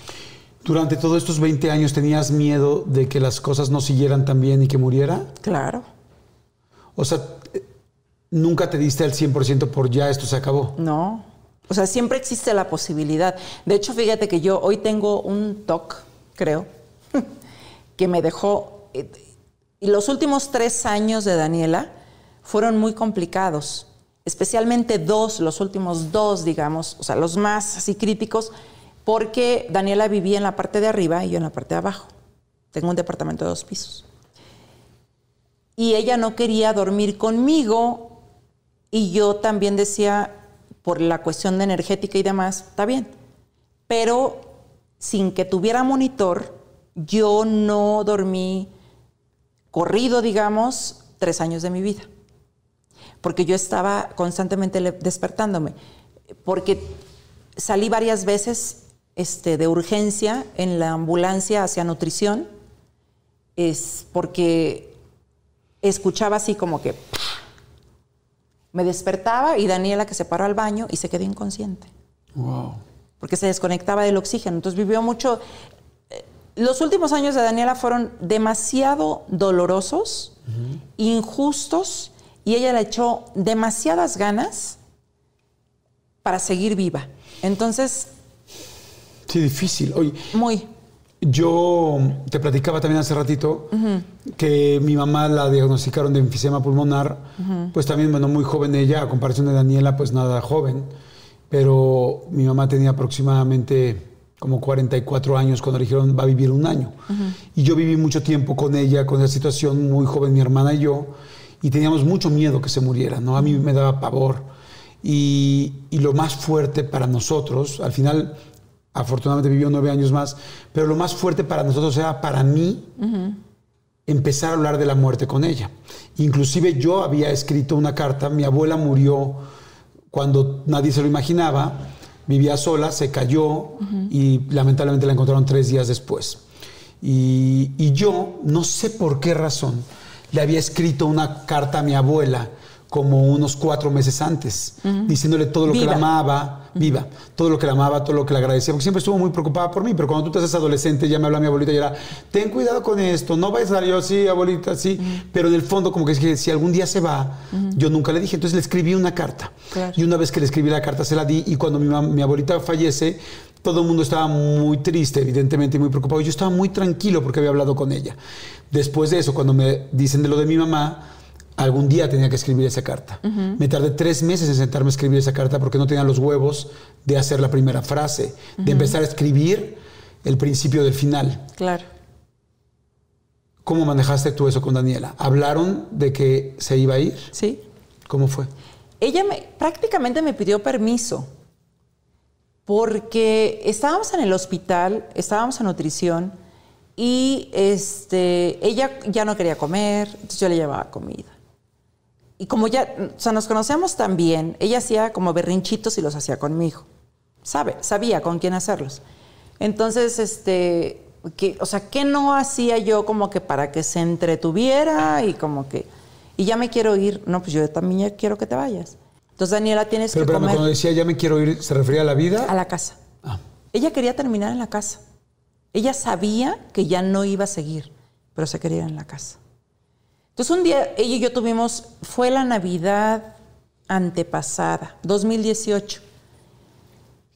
Durante todos estos 20 años tenías miedo de que las cosas no siguieran tan bien y que muriera. Claro. O sea, nunca te diste al 100% por ya esto se acabó. No. O sea, siempre existe la posibilidad. De hecho, fíjate que yo hoy tengo un TOC, creo, que me dejó. eh, Y los últimos tres años de Daniela fueron muy complicados. Especialmente dos, los últimos dos, digamos, o sea, los más así críticos, porque Daniela vivía en la parte de arriba y yo en la parte de abajo. Tengo un departamento de dos pisos. Y ella no quería dormir conmigo y yo también decía, por la cuestión de energética y demás, está bien. Pero sin que tuviera monitor, yo no dormí corrido, digamos, tres años de mi vida. Porque yo estaba constantemente despertándome. Porque salí varias veces este, de urgencia en la ambulancia hacia nutrición. Es porque escuchaba así como que me despertaba y Daniela que se paró al baño y se quedó inconsciente Wow. porque se desconectaba del oxígeno. Entonces vivió mucho. eh, Los últimos años de Daniela fueron demasiado dolorosos, injustos, y ella le echó demasiadas ganas para seguir viva. Entonces, Sí, difícil. Oye, muy. Yo te platicaba también hace ratito que mi mamá la diagnosticaron de enfisema pulmonar, pues también, bueno, muy joven ella, a comparación de Daniela, pues nada joven, pero mi mamá tenía aproximadamente como 44 años cuando le dijeron va a vivir un año. Y yo viví mucho tiempo con ella, con esa situación, muy joven mi hermana y yo, y teníamos mucho miedo que se muriera, ¿no? A mí me daba pavor. Y, y lo más fuerte para nosotros, al final, afortunadamente vivió nueve años más, pero lo más fuerte para nosotros era para mí empezar a hablar de la muerte con ella. Inclusive yo había escrito una carta, mi abuela murió cuando nadie se lo imaginaba, vivía sola, se cayó y lamentablemente la encontraron tres días después. Y, y yo, no sé por qué razón, le había escrito una carta a mi abuela como unos cuatro meses antes, diciéndole todo lo que la amaba, viva, todo lo que la amaba, todo lo que la agradecía, porque siempre estuvo muy preocupada por mí, pero cuando tú te haces adolescente, ya me habla mi abuelita y era, ten cuidado con esto, no vayas a dar yo, sí, abuelita, sí, pero en el fondo como que que si algún día se va, yo nunca le dije, entonces le escribí una carta, Claro. y una vez que le escribí la carta se la di, y cuando mi, mi abuelita fallece, todo el mundo estaba muy triste, evidentemente, y muy preocupado, yo estaba muy tranquilo porque había hablado con ella. Después de eso, cuando me dicen de lo de mi mamá, algún día tenía que escribir esa carta. Me tardé tres meses en sentarme a escribir esa carta porque no tenía los huevos de hacer la primera frase, de empezar a escribir el principio del final. Claro. ¿Cómo manejaste tú eso con Daniela? ¿Hablaron de que se iba a ir? Sí. ¿Cómo fue? Ella me, prácticamente me pidió permiso porque estábamos en el hospital, estábamos en nutrición y este, ella ya no quería comer, entonces yo le llevaba comida. Y como ya, o sea, nos conocemos tan bien, ella hacía como berrinchitos y los hacía conmigo. Sabe, sabía con quién hacerlos. Entonces, este, que, o sea, ¿qué no hacía yo como que para que se entretuviera y como que, y ya me quiero ir? No, pues yo también ya quiero que te vayas. Entonces, Daniela, tienes Pero que espérame, comer cuando decía ya me quiero ir, ¿se refería a la vida? a la casa. Ah. Ella quería terminar en la casa. Ella sabía que ya no iba a seguir, pero se quería ir en la casa. Entonces un día ella y yo tuvimos, fue la Navidad antepasada, 2018,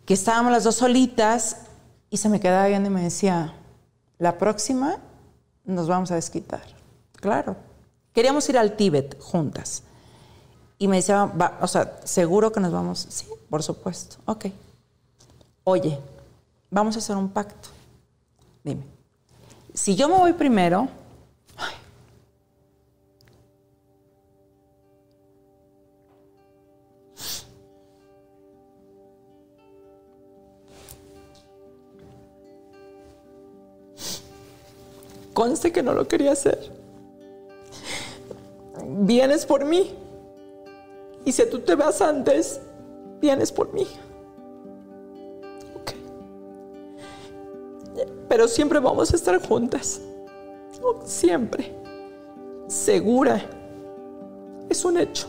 que estábamos las dos solitas y se me quedaba viendo y me decía, la próxima nos vamos a desquitar. Claro. Queríamos ir al Tíbet juntas. Y me decía, o sea, ¿seguro que nos vamos? Sí, por supuesto. Ok. Oye, vamos a hacer un pacto. Dime, si yo me voy primero, conste que no lo quería hacer. Vienes por mí. Y si tú te vas antes, vienes por mí. Ok. Pero siempre vamos a estar juntas. Siempre. Segura. Es un hecho.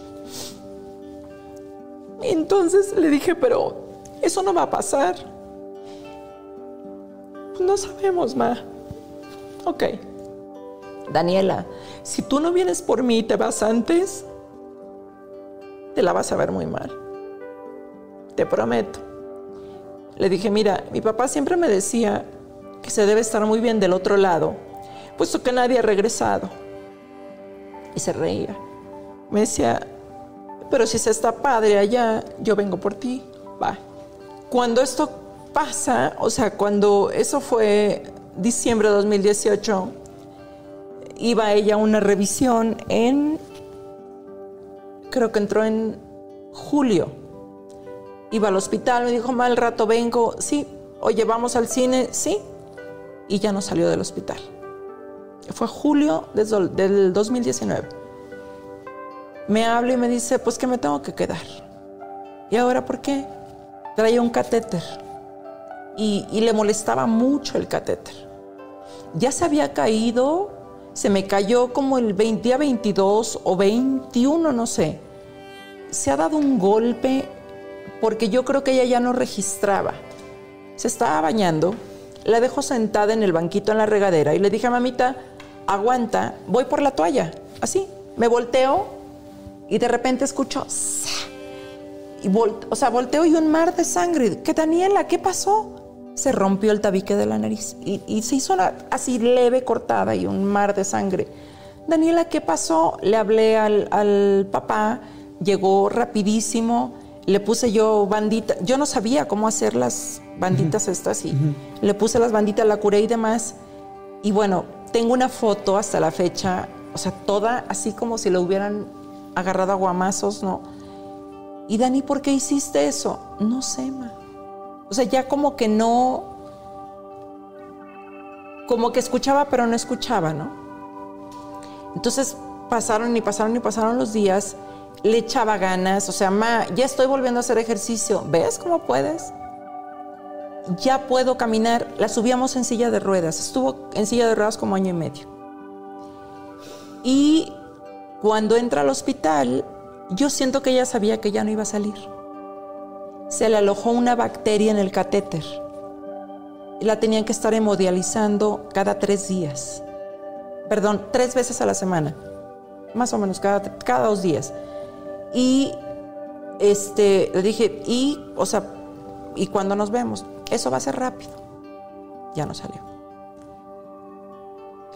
Entonces le dije, pero eso no va a pasar. No sabemos, Ma. Ok. Daniela, si tú no vienes por mí y te vas antes, te la vas a ver muy mal. Te prometo. Le dije, mira, mi papá siempre me decía que se debe estar muy bien del otro lado, puesto que nadie ha regresado. Y se reía. Me decía, pero si se está padre allá, yo vengo por ti. Va. Cuando esto pasa, o sea, cuando eso fue diciembre de 2018, iba ella a una revisión en, creo que entró en julio. Iba al hospital, me dijo, mal rato vengo, sí, oye, vamos al cine, sí, y ya no salió del hospital. Fue julio del 2019. Me habla y me dice, pues que me tengo que quedar. ¿Y ahora por qué? Traía un catéter y, le molestaba mucho el catéter. Ya se había caído, se me cayó como el día 22 o 21, no sé. Se ha dado un golpe porque yo creo que ella ya no registraba. Se estaba bañando, la dejó sentada en el banquito en la regadera y le dije, mamita, aguanta, voy por la toalla. Así, me volteo y de repente escucho, y o sea, volteo y un mar de sangre. ¿Qué, Daniela? ¿Qué pasó? Se rompió el tabique de la nariz y, se hizo una, así leve cortada y un mar de sangre. Daniela, ¿qué pasó? Le hablé al, papá, llegó rapidísimo, le puse yo bandita, yo no sabía cómo hacer las banditas estas y le puse las banditas, la curé y demás. Y bueno, tengo una foto hasta la fecha, o sea, toda así como si le hubieran agarrado a guamazos, ¿no? Y Dani, ¿por qué hiciste eso? No sé, ma. O sea, ya como que no, como que escuchaba pero no escuchaba, ¿no? Entonces pasaron y pasaron y pasaron los días, le echaba ganas, o sea, ma, ya estoy volviendo a hacer ejercicio, ¿ves cómo puedes? Ya puedo caminar, la subíamos en silla de ruedas, estuvo en silla de ruedas como año y medio. Y cuando entra al hospital, yo siento que ella sabía que ya no iba a salir se le alojó una bacteria en el catéter. La tenían que estar hemodializando cada tres días. Perdón, tres veces a la semana. Más o menos cada, cada dos días. Y este, le dije, y, o sea, ¿y cuando nos vemos? Eso va a ser rápido. Ya no salió.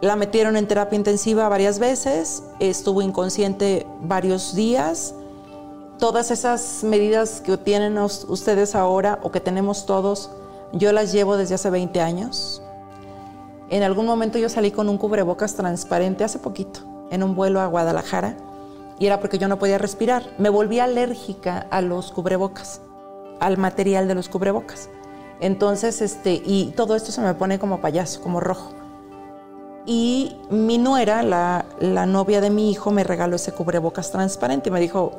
La metieron en terapia intensiva varias veces, estuvo inconsciente varios días todas esas medidas que tienen ustedes ahora o que tenemos todos, yo las llevo desde hace 20 años. En algún momento yo salí con un cubrebocas transparente hace poquito, en un vuelo a Guadalajara, y era porque yo no podía respirar. Me volví alérgica a los cubrebocas, al material de los cubrebocas. Entonces, este, y todo esto se me pone como payaso, como rojo. Y mi nuera, la, la novia de mi hijo, me regaló ese cubrebocas transparente y me dijo,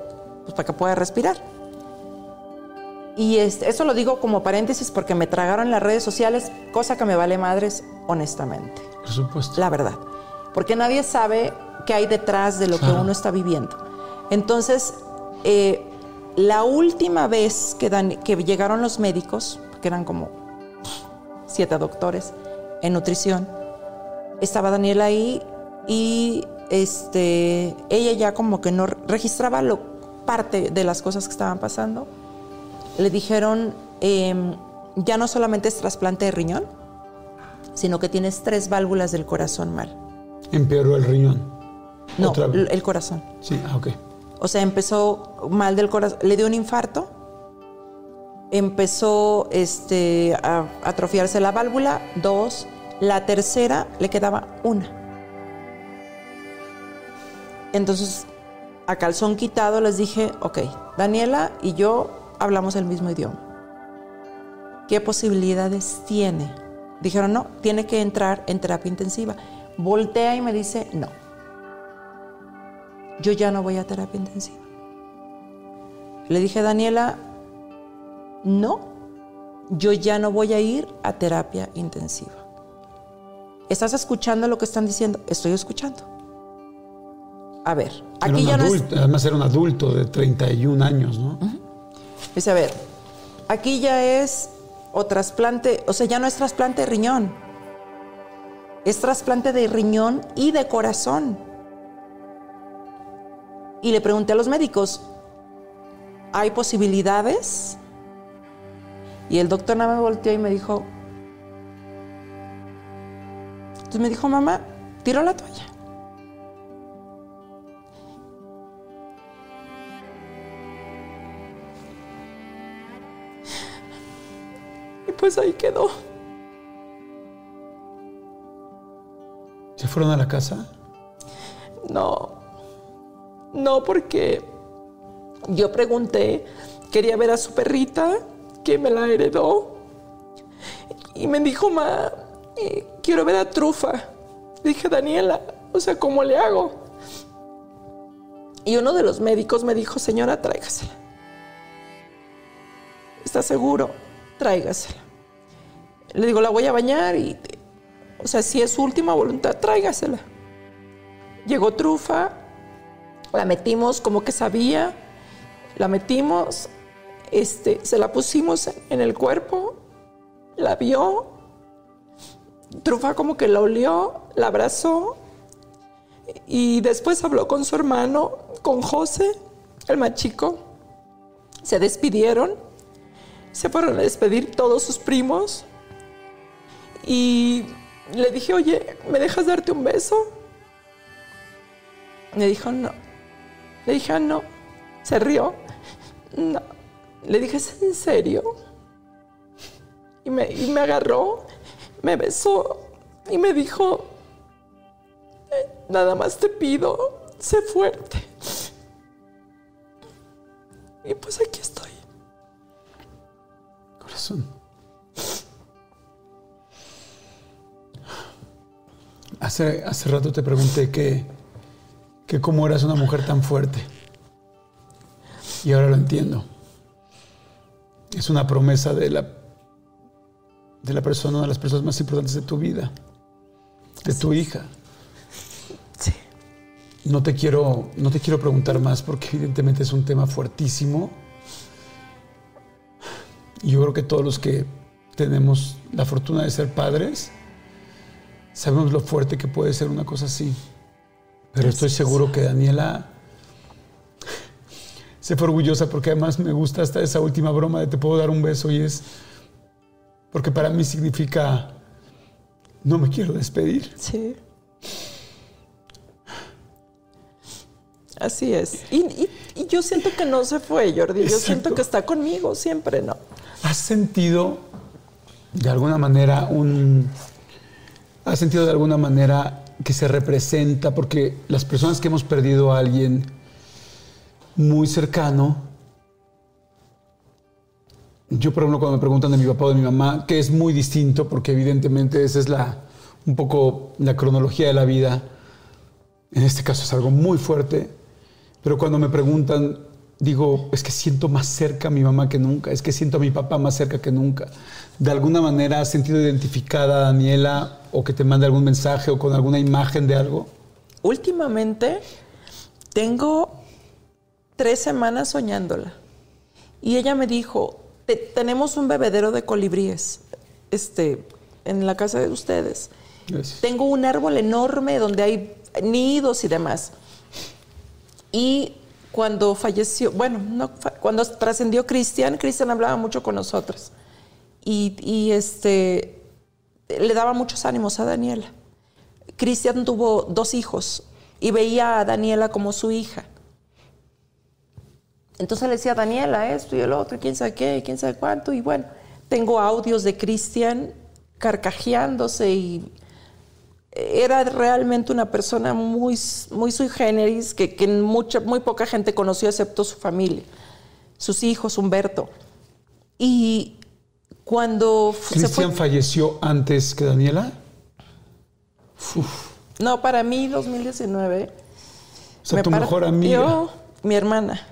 pues, para que pueda respirar. Y eso lo digo como paréntesis porque me tragaron las redes sociales, cosa que me vale madres, honestamente. Por supuesto. La verdad. Porque nadie sabe qué hay detrás de lo que uno está viviendo. Entonces, eh, la última vez que, que llegaron los médicos, que eran como siete doctores en nutrición, estaba Daniela ahí y este, ella ya como que no registraba lo, parte de las cosas que estaban pasando, le dijeron, em, ya no solamente es trasplante de riñón, sino que tienes tres válvulas del corazón mal. Empeoró el riñón. No, el corazón. Sí, ah, ok. O sea, empezó mal del corazón, le dio un infarto, empezó este, a atrofiarse la válvula, dos, la tercera le quedaba una. Entonces, a calzón quitado les dije, ok, Daniela y yo hablamos el mismo idioma. ¿Qué posibilidades tiene? Dijeron, no, tiene que entrar en terapia intensiva. Voltea y me dice, no, yo ya no voy a terapia intensiva. Le dije, Daniela, no, yo ya no voy a ir a terapia intensiva. ¿Estás escuchando lo que están diciendo? Estoy escuchando. A ver, Era aquí un ya no es... adulto, Además era un adulto de 31 años, ¿no? Dice, a ver, aquí ya es o trasplante, o sea, ya no es trasplante de riñón. Es trasplante de riñón y de corazón. Y le pregunté a los médicos, ¿hay posibilidades? Y el doctor nada me volteó y me dijo, entonces me dijo, mamá, tiro la toalla. Pues ahí quedó. ¿Se fueron a la casa? No, no, porque yo pregunté, quería ver a su perrita, que me la heredó, y me dijo, ma, eh, quiero ver a Trufa. Dije, Daniela, o sea, ¿cómo le hago? Y uno de los médicos me dijo, señora, tráigasela. ¿Está seguro? Tráigasela. Le digo, la voy a bañar y, o sea, si es su última voluntad, tráigasela. Llegó Trufa, la metimos como que sabía, la metimos, este, se la pusimos en, el cuerpo, la vio, Trufa como que la olió, la abrazó y después habló con su hermano, con José, el más chico. Se despidieron, se fueron a despedir todos sus primos y le dije, oye, ¿me dejas darte un beso? Me dijo, no. Le dije, ah, no. Se rió. No. Le dije, ¿es en serio? Y me, y me agarró, me besó y me dijo, "Eh, nada más te pido, sé fuerte. Y pues aquí estoy. Corazón. Hace, hace rato te pregunté que, que cómo eras una mujer tan fuerte. Y ahora lo entiendo. Es una promesa de la, de la persona, una de las personas más importantes de tu vida, de tu hija. Sí. No te quiero, no te quiero preguntar más porque evidentemente es un tema fuertísimo. Y yo creo que todos los que tenemos la fortuna de ser padres, sabemos lo fuerte que puede ser una cosa así. Pero estoy seguro que Daniela se fue orgullosa porque además me gusta hasta esa última broma de te puedo dar un beso y es porque para mí significa no me quiero despedir. Sí. Así es. Y, y- y yo siento que no se fue, Jordi. Yo Exacto. siento que está conmigo siempre, ¿no? ¿Has sentido de alguna manera un... ¿Has sentido de alguna manera que se representa? Porque las personas que hemos perdido a alguien muy cercano, yo por ejemplo cuando me preguntan de mi papá o de mi mamá, que es muy distinto porque evidentemente esa es la, un poco la cronología de la vida, en este caso es algo muy fuerte, pero cuando me preguntan, digo, es que siento más cerca a mi mamá que nunca, es que siento a mi papá más cerca que nunca. ¿De alguna manera has sentido identificada a Daniela o que te mande algún mensaje o con alguna imagen de algo? Últimamente tengo tres semanas soñándola. Y ella me dijo, "Te- tenemos un bebedero de colibríes este, en la casa de ustedes. Tengo un árbol enorme donde hay nidos y demás. Y cuando falleció, bueno, no, cuando trascendió Cristian, Cristian hablaba mucho con nosotros y, y, este, le daba muchos ánimos a Daniela. Cristian tuvo dos hijos y veía a Daniela como su hija. Entonces le decía a Daniela esto y el otro, quién sabe qué, quién sabe cuánto. Y bueno, tengo audios de Cristian carcajeándose y era realmente una persona muy, muy sui generis que, que mucha, muy poca gente conoció excepto su familia, sus hijos, Humberto. Y cuando... ¿Cristian falleció antes que Daniela? No, para mí 2019... O sea, tu mejor amiga. mi hermana.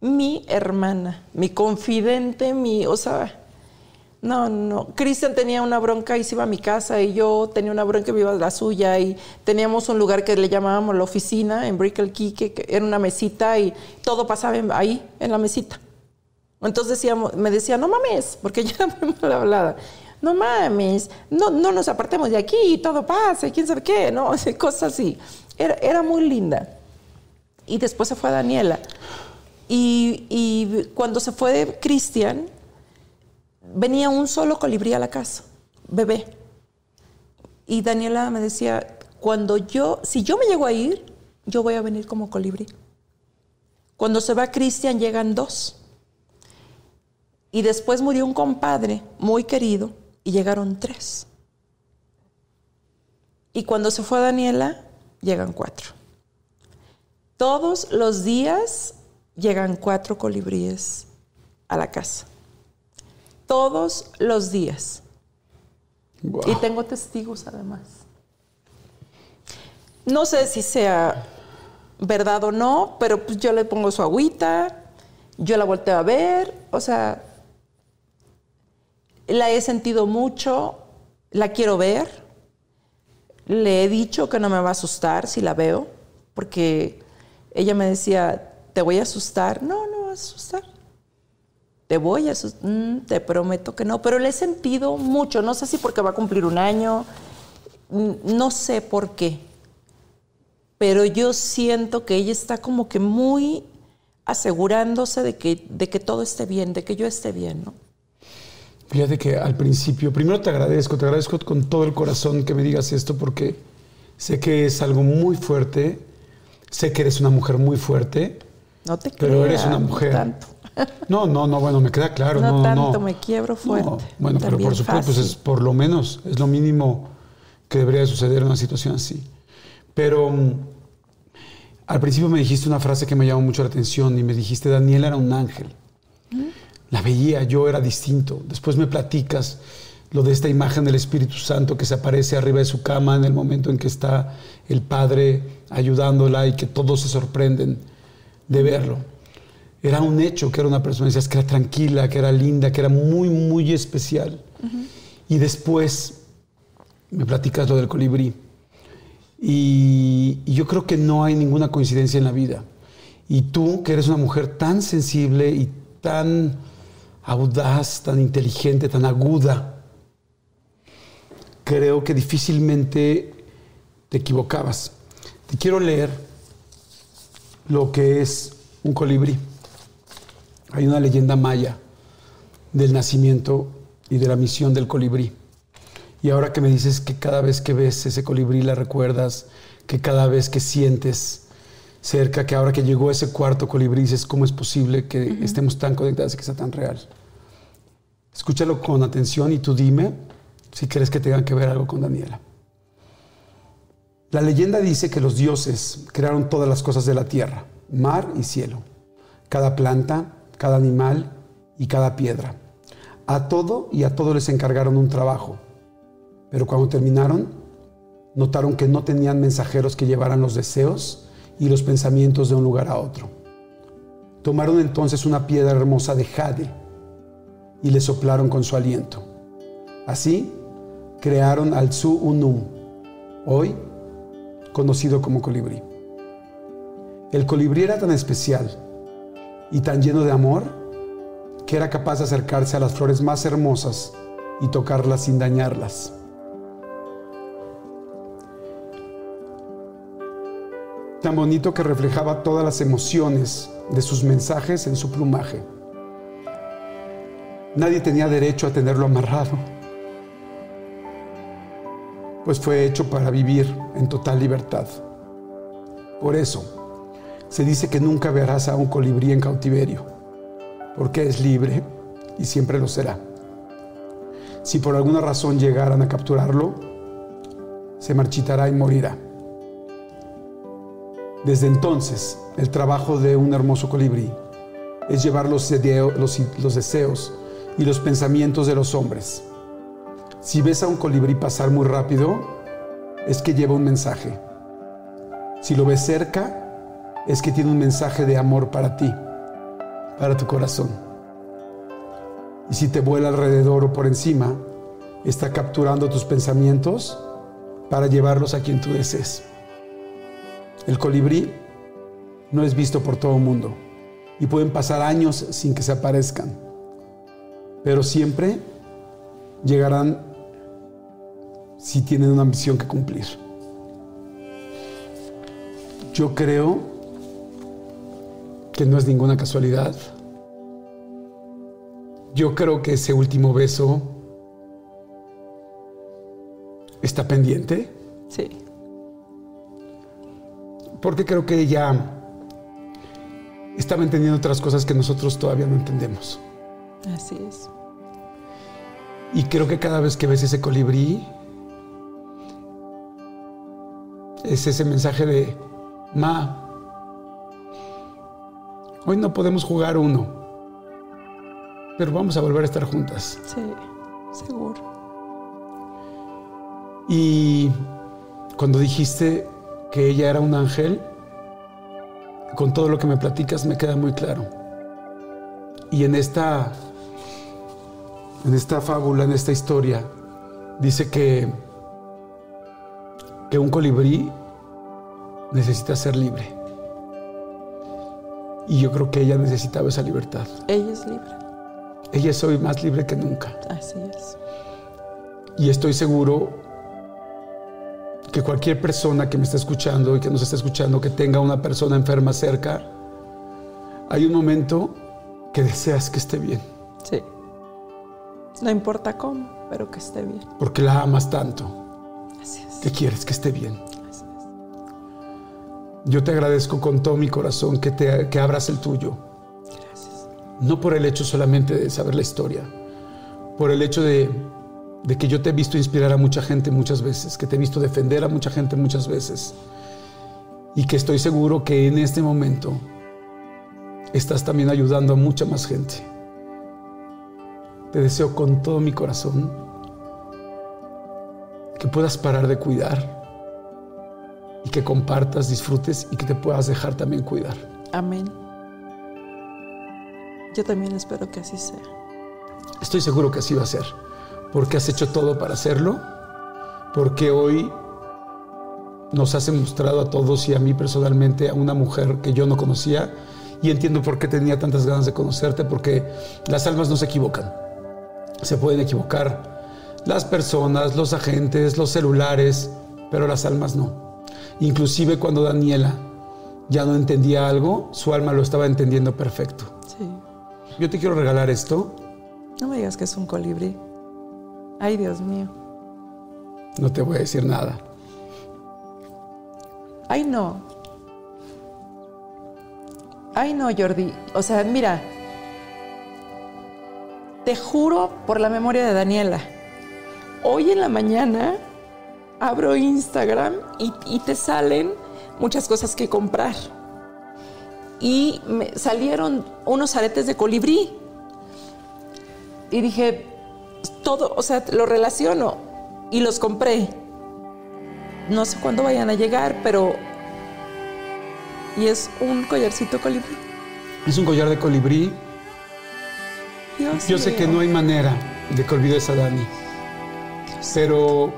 Mi hermana, mi confidente, mi... O sea, no, no. Cristian tenía una bronca y se iba a mi casa y yo tenía una bronca y me iba a la suya y teníamos un lugar que le llamábamos la oficina en Brickell Key, que era una mesita y todo pasaba ahí, en la mesita. Entonces decíamos, me decía, no mames, porque yo era muy mal hablada. No mames, no, no nos apartemos de aquí, todo pasa, y quién sabe qué, ¿no? Cosas así. Era, era muy linda. Y después se fue Daniela. Y, y cuando se fue Cristian, venía un solo colibrí a la casa, bebé. Y Daniela me decía, cuando yo, si yo me llego a ir, yo voy a venir como colibrí. Cuando se va Cristian llegan dos. Y después murió un compadre muy querido y llegaron tres. Y cuando se fue Daniela, llegan cuatro. Todos los días llegan cuatro colibríes a la casa todos los días. Y tengo testigos además. No sé si sea verdad o no, pero pues yo le pongo su agüita, yo la volteo a ver, o sea, la he sentido mucho, la quiero ver, le he dicho que no me va a asustar si la veo, porque ella me decía, te voy a asustar, no, no va a asustar te voy a mm, te prometo que no, pero le he sentido mucho, no sé si porque va a cumplir un año, no sé por qué, pero yo siento que ella está como que muy asegurándose de que, de que todo esté bien, de que yo esté bien, ¿no? Fíjate que al principio, primero te agradezco, te agradezco con todo el corazón que me digas esto porque sé que es algo muy fuerte, sé que eres una mujer muy fuerte, no te pero eres una mujer tanto. No, no, no, bueno, me queda claro. No, tanto, me quiebro fuerte. bueno, pero por supuesto, pues es por lo menos, es lo mínimo que debería suceder en una situación así. Pero mm, al principio me dijiste una frase que me llamó mucho la atención y me dijiste, Daniel era un ángel. La veía, yo era distinto. Después me platicas lo de esta imagen del Espíritu Santo que se aparece arriba de su cama en el momento en que está el Padre ayudándola y que todos se sorprenden de verlo era un hecho que era una persona, decías que era tranquila, que era linda, que era muy, muy especial. Y después me platicas lo del colibrí. Y, yo creo que no hay ninguna coincidencia en la vida. Y tú, que eres una mujer tan sensible y tan audaz, tan inteligente, tan aguda, creo que difícilmente te equivocabas. Te quiero leer lo que es un colibrí. Hay una leyenda maya del nacimiento y de la misión del colibrí. Y ahora que me dices que cada vez que ves ese colibrí la recuerdas, que cada vez que sientes cerca, que ahora que llegó ese cuarto colibrí, dices, ¿cómo es posible que estemos tan conectados y que sea tan real? Escúchalo con atención y tú dime si crees que tengan que ver algo con Daniela. La leyenda dice que los dioses crearon todas las cosas de la tierra, mar y cielo, cada planta, cada animal y cada piedra. A todo y a todo les encargaron un trabajo. Pero cuando terminaron, notaron que no tenían mensajeros que llevaran los deseos y los pensamientos de un lugar a otro. Tomaron entonces una piedra hermosa de jade y le soplaron con su aliento. Así crearon al Su Unum, hoy conocido como colibrí. El colibrí era tan especial y tan lleno de amor que era capaz de acercarse a las flores más hermosas y tocarlas sin dañarlas. tan bonito que reflejaba todas las emociones de sus mensajes en su plumaje. Nadie tenía derecho a tenerlo amarrado, pues fue hecho para vivir en total libertad. Por eso, se dice que nunca verás a un colibrí en cautiverio, porque es libre y siempre lo será. Si por alguna razón llegaran a capturarlo, se marchitará y morirá. Desde entonces, el trabajo de un hermoso colibrí es llevar los, los, deseos y los pensamientos de los hombres. Si ves a un colibrí pasar muy rápido, es que lleva un mensaje. Si lo ves cerca, es que tiene un mensaje de amor para ti, para tu corazón. Y si te vuela alrededor o por encima, está capturando tus pensamientos para llevarlos a quien tú desees. El colibrí no es visto por todo el mundo y pueden pasar años sin que se aparezcan, pero siempre llegarán si tienen una misión que cumplir. Yo creo que no es ninguna casualidad. Yo creo que ese último beso está pendiente. Sí porque creo que ella estaba entendiendo otras cosas que nosotros todavía no entendemos. Así es. Y creo que cada vez que ves ese colibrí, es ese mensaje de, Ma, hoy no podemos jugar uno, pero vamos a volver a estar juntas. Sí, seguro. Y cuando dijiste, que ella era un ángel, con todo lo que me platicas me queda muy claro. Y en esta, en esta fábula, en esta historia, dice que, que un colibrí necesita ser libre. Y yo creo que ella necesitaba esa libertad. Ella es libre. Ella es hoy más libre que nunca. Así es. Y estoy seguro que cualquier persona que me está escuchando y que nos está escuchando, que tenga una persona enferma cerca, hay un momento que deseas que esté bien. Sí. No importa cómo, pero que esté bien. Porque la amas tanto. Así es. Que quieres que esté bien. Yo te agradezco con todo mi corazón que, te, que abras el tuyo. Gracias. No por el hecho solamente de saber la historia, por el hecho de de que yo te he visto inspirar a mucha gente muchas veces, que te he visto defender a mucha gente muchas veces y que estoy seguro que en este momento estás también ayudando a mucha más gente. Te deseo con todo mi corazón que puedas parar de cuidar y que compartas, disfrutes y que te puedas dejar también cuidar. Amén. Yo también espero que así sea. Estoy seguro que así va a ser porque has hecho todo para hacerlo, porque hoy nos has mostrado a todos y a mí personalmente a una mujer que yo no conocía y entiendo por qué tenía tantas ganas de conocerte, porque las almas no se equivocan. Se pueden equivocar las personas, los agentes, los celulares, pero las almas no. Inclusive cuando Daniela ya no entendía algo, su alma lo estaba entendiendo perfecto. Sí. Yo te quiero regalar esto. No me digas que es un colibrí. Ay, Dios mío. No te voy a decir nada. Ay, no. Ay, no, Jordi. O sea, mira, te juro por la memoria de Daniela. Hoy en la mañana abro Instagram y, te salen muchas cosas que comprar. Y me salieron unos aretes de colibrí. Y dije, todo, o sea, lo relaciono y los compré. No sé cuándo vayan a llegar, pero... Y es un collarcito colibrí. Es un collar de colibrí. Yo sé que no hay manera de que olvides a Dani. pero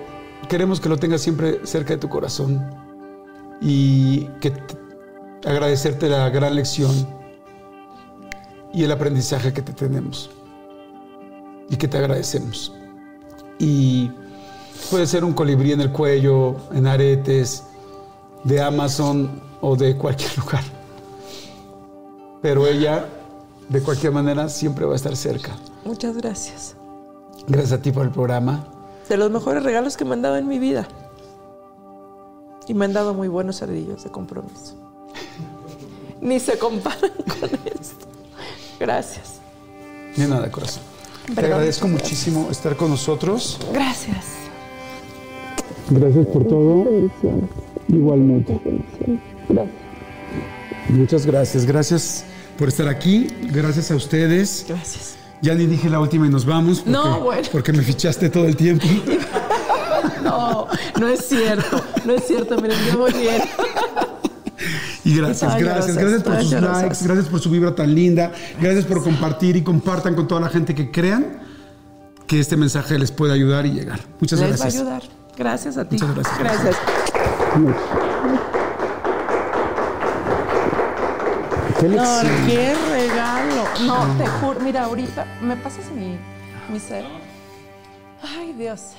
queremos que lo tengas siempre cerca de tu corazón y que agradecerte la gran lección y el aprendizaje que te tenemos y que te agradecemos. Y puede ser un colibrí en el cuello, en aretes, de Amazon, o de cualquier lugar. Pero ella, de cualquier manera, siempre va a estar cerca. Muchas gracias. Gracias a ti por el programa. De los mejores regalos que me han dado en mi vida. Y me han dado muy buenos cerillos de compromiso. Ni se comparan con esto. Gracias. Ni nada, corazón. Te agradezco muchísimo estar con nosotros. Gracias. Gracias por todo. Igualmente. Muchas gracias. Gracias por estar aquí. Gracias a ustedes. Gracias. Ya ni dije la última y nos vamos. Porque, No, bueno. Porque me fichaste todo el tiempo. No, no es cierto. No es cierto. Miren, yo voy bien. Y gracias, gracias, gracias, gracias por sus gracias. likes, gracias por su vibra tan linda, gracias por compartir y compartan con toda la gente que crean que este mensaje les puede ayudar y llegar. Muchas Les gracias. va a ayudar. Gracias a ti. Muchas gracias. Gracias. Qué No. No, te juro. Mira, ahorita, ¿me pasas mi, mi cero? Ay, Dios.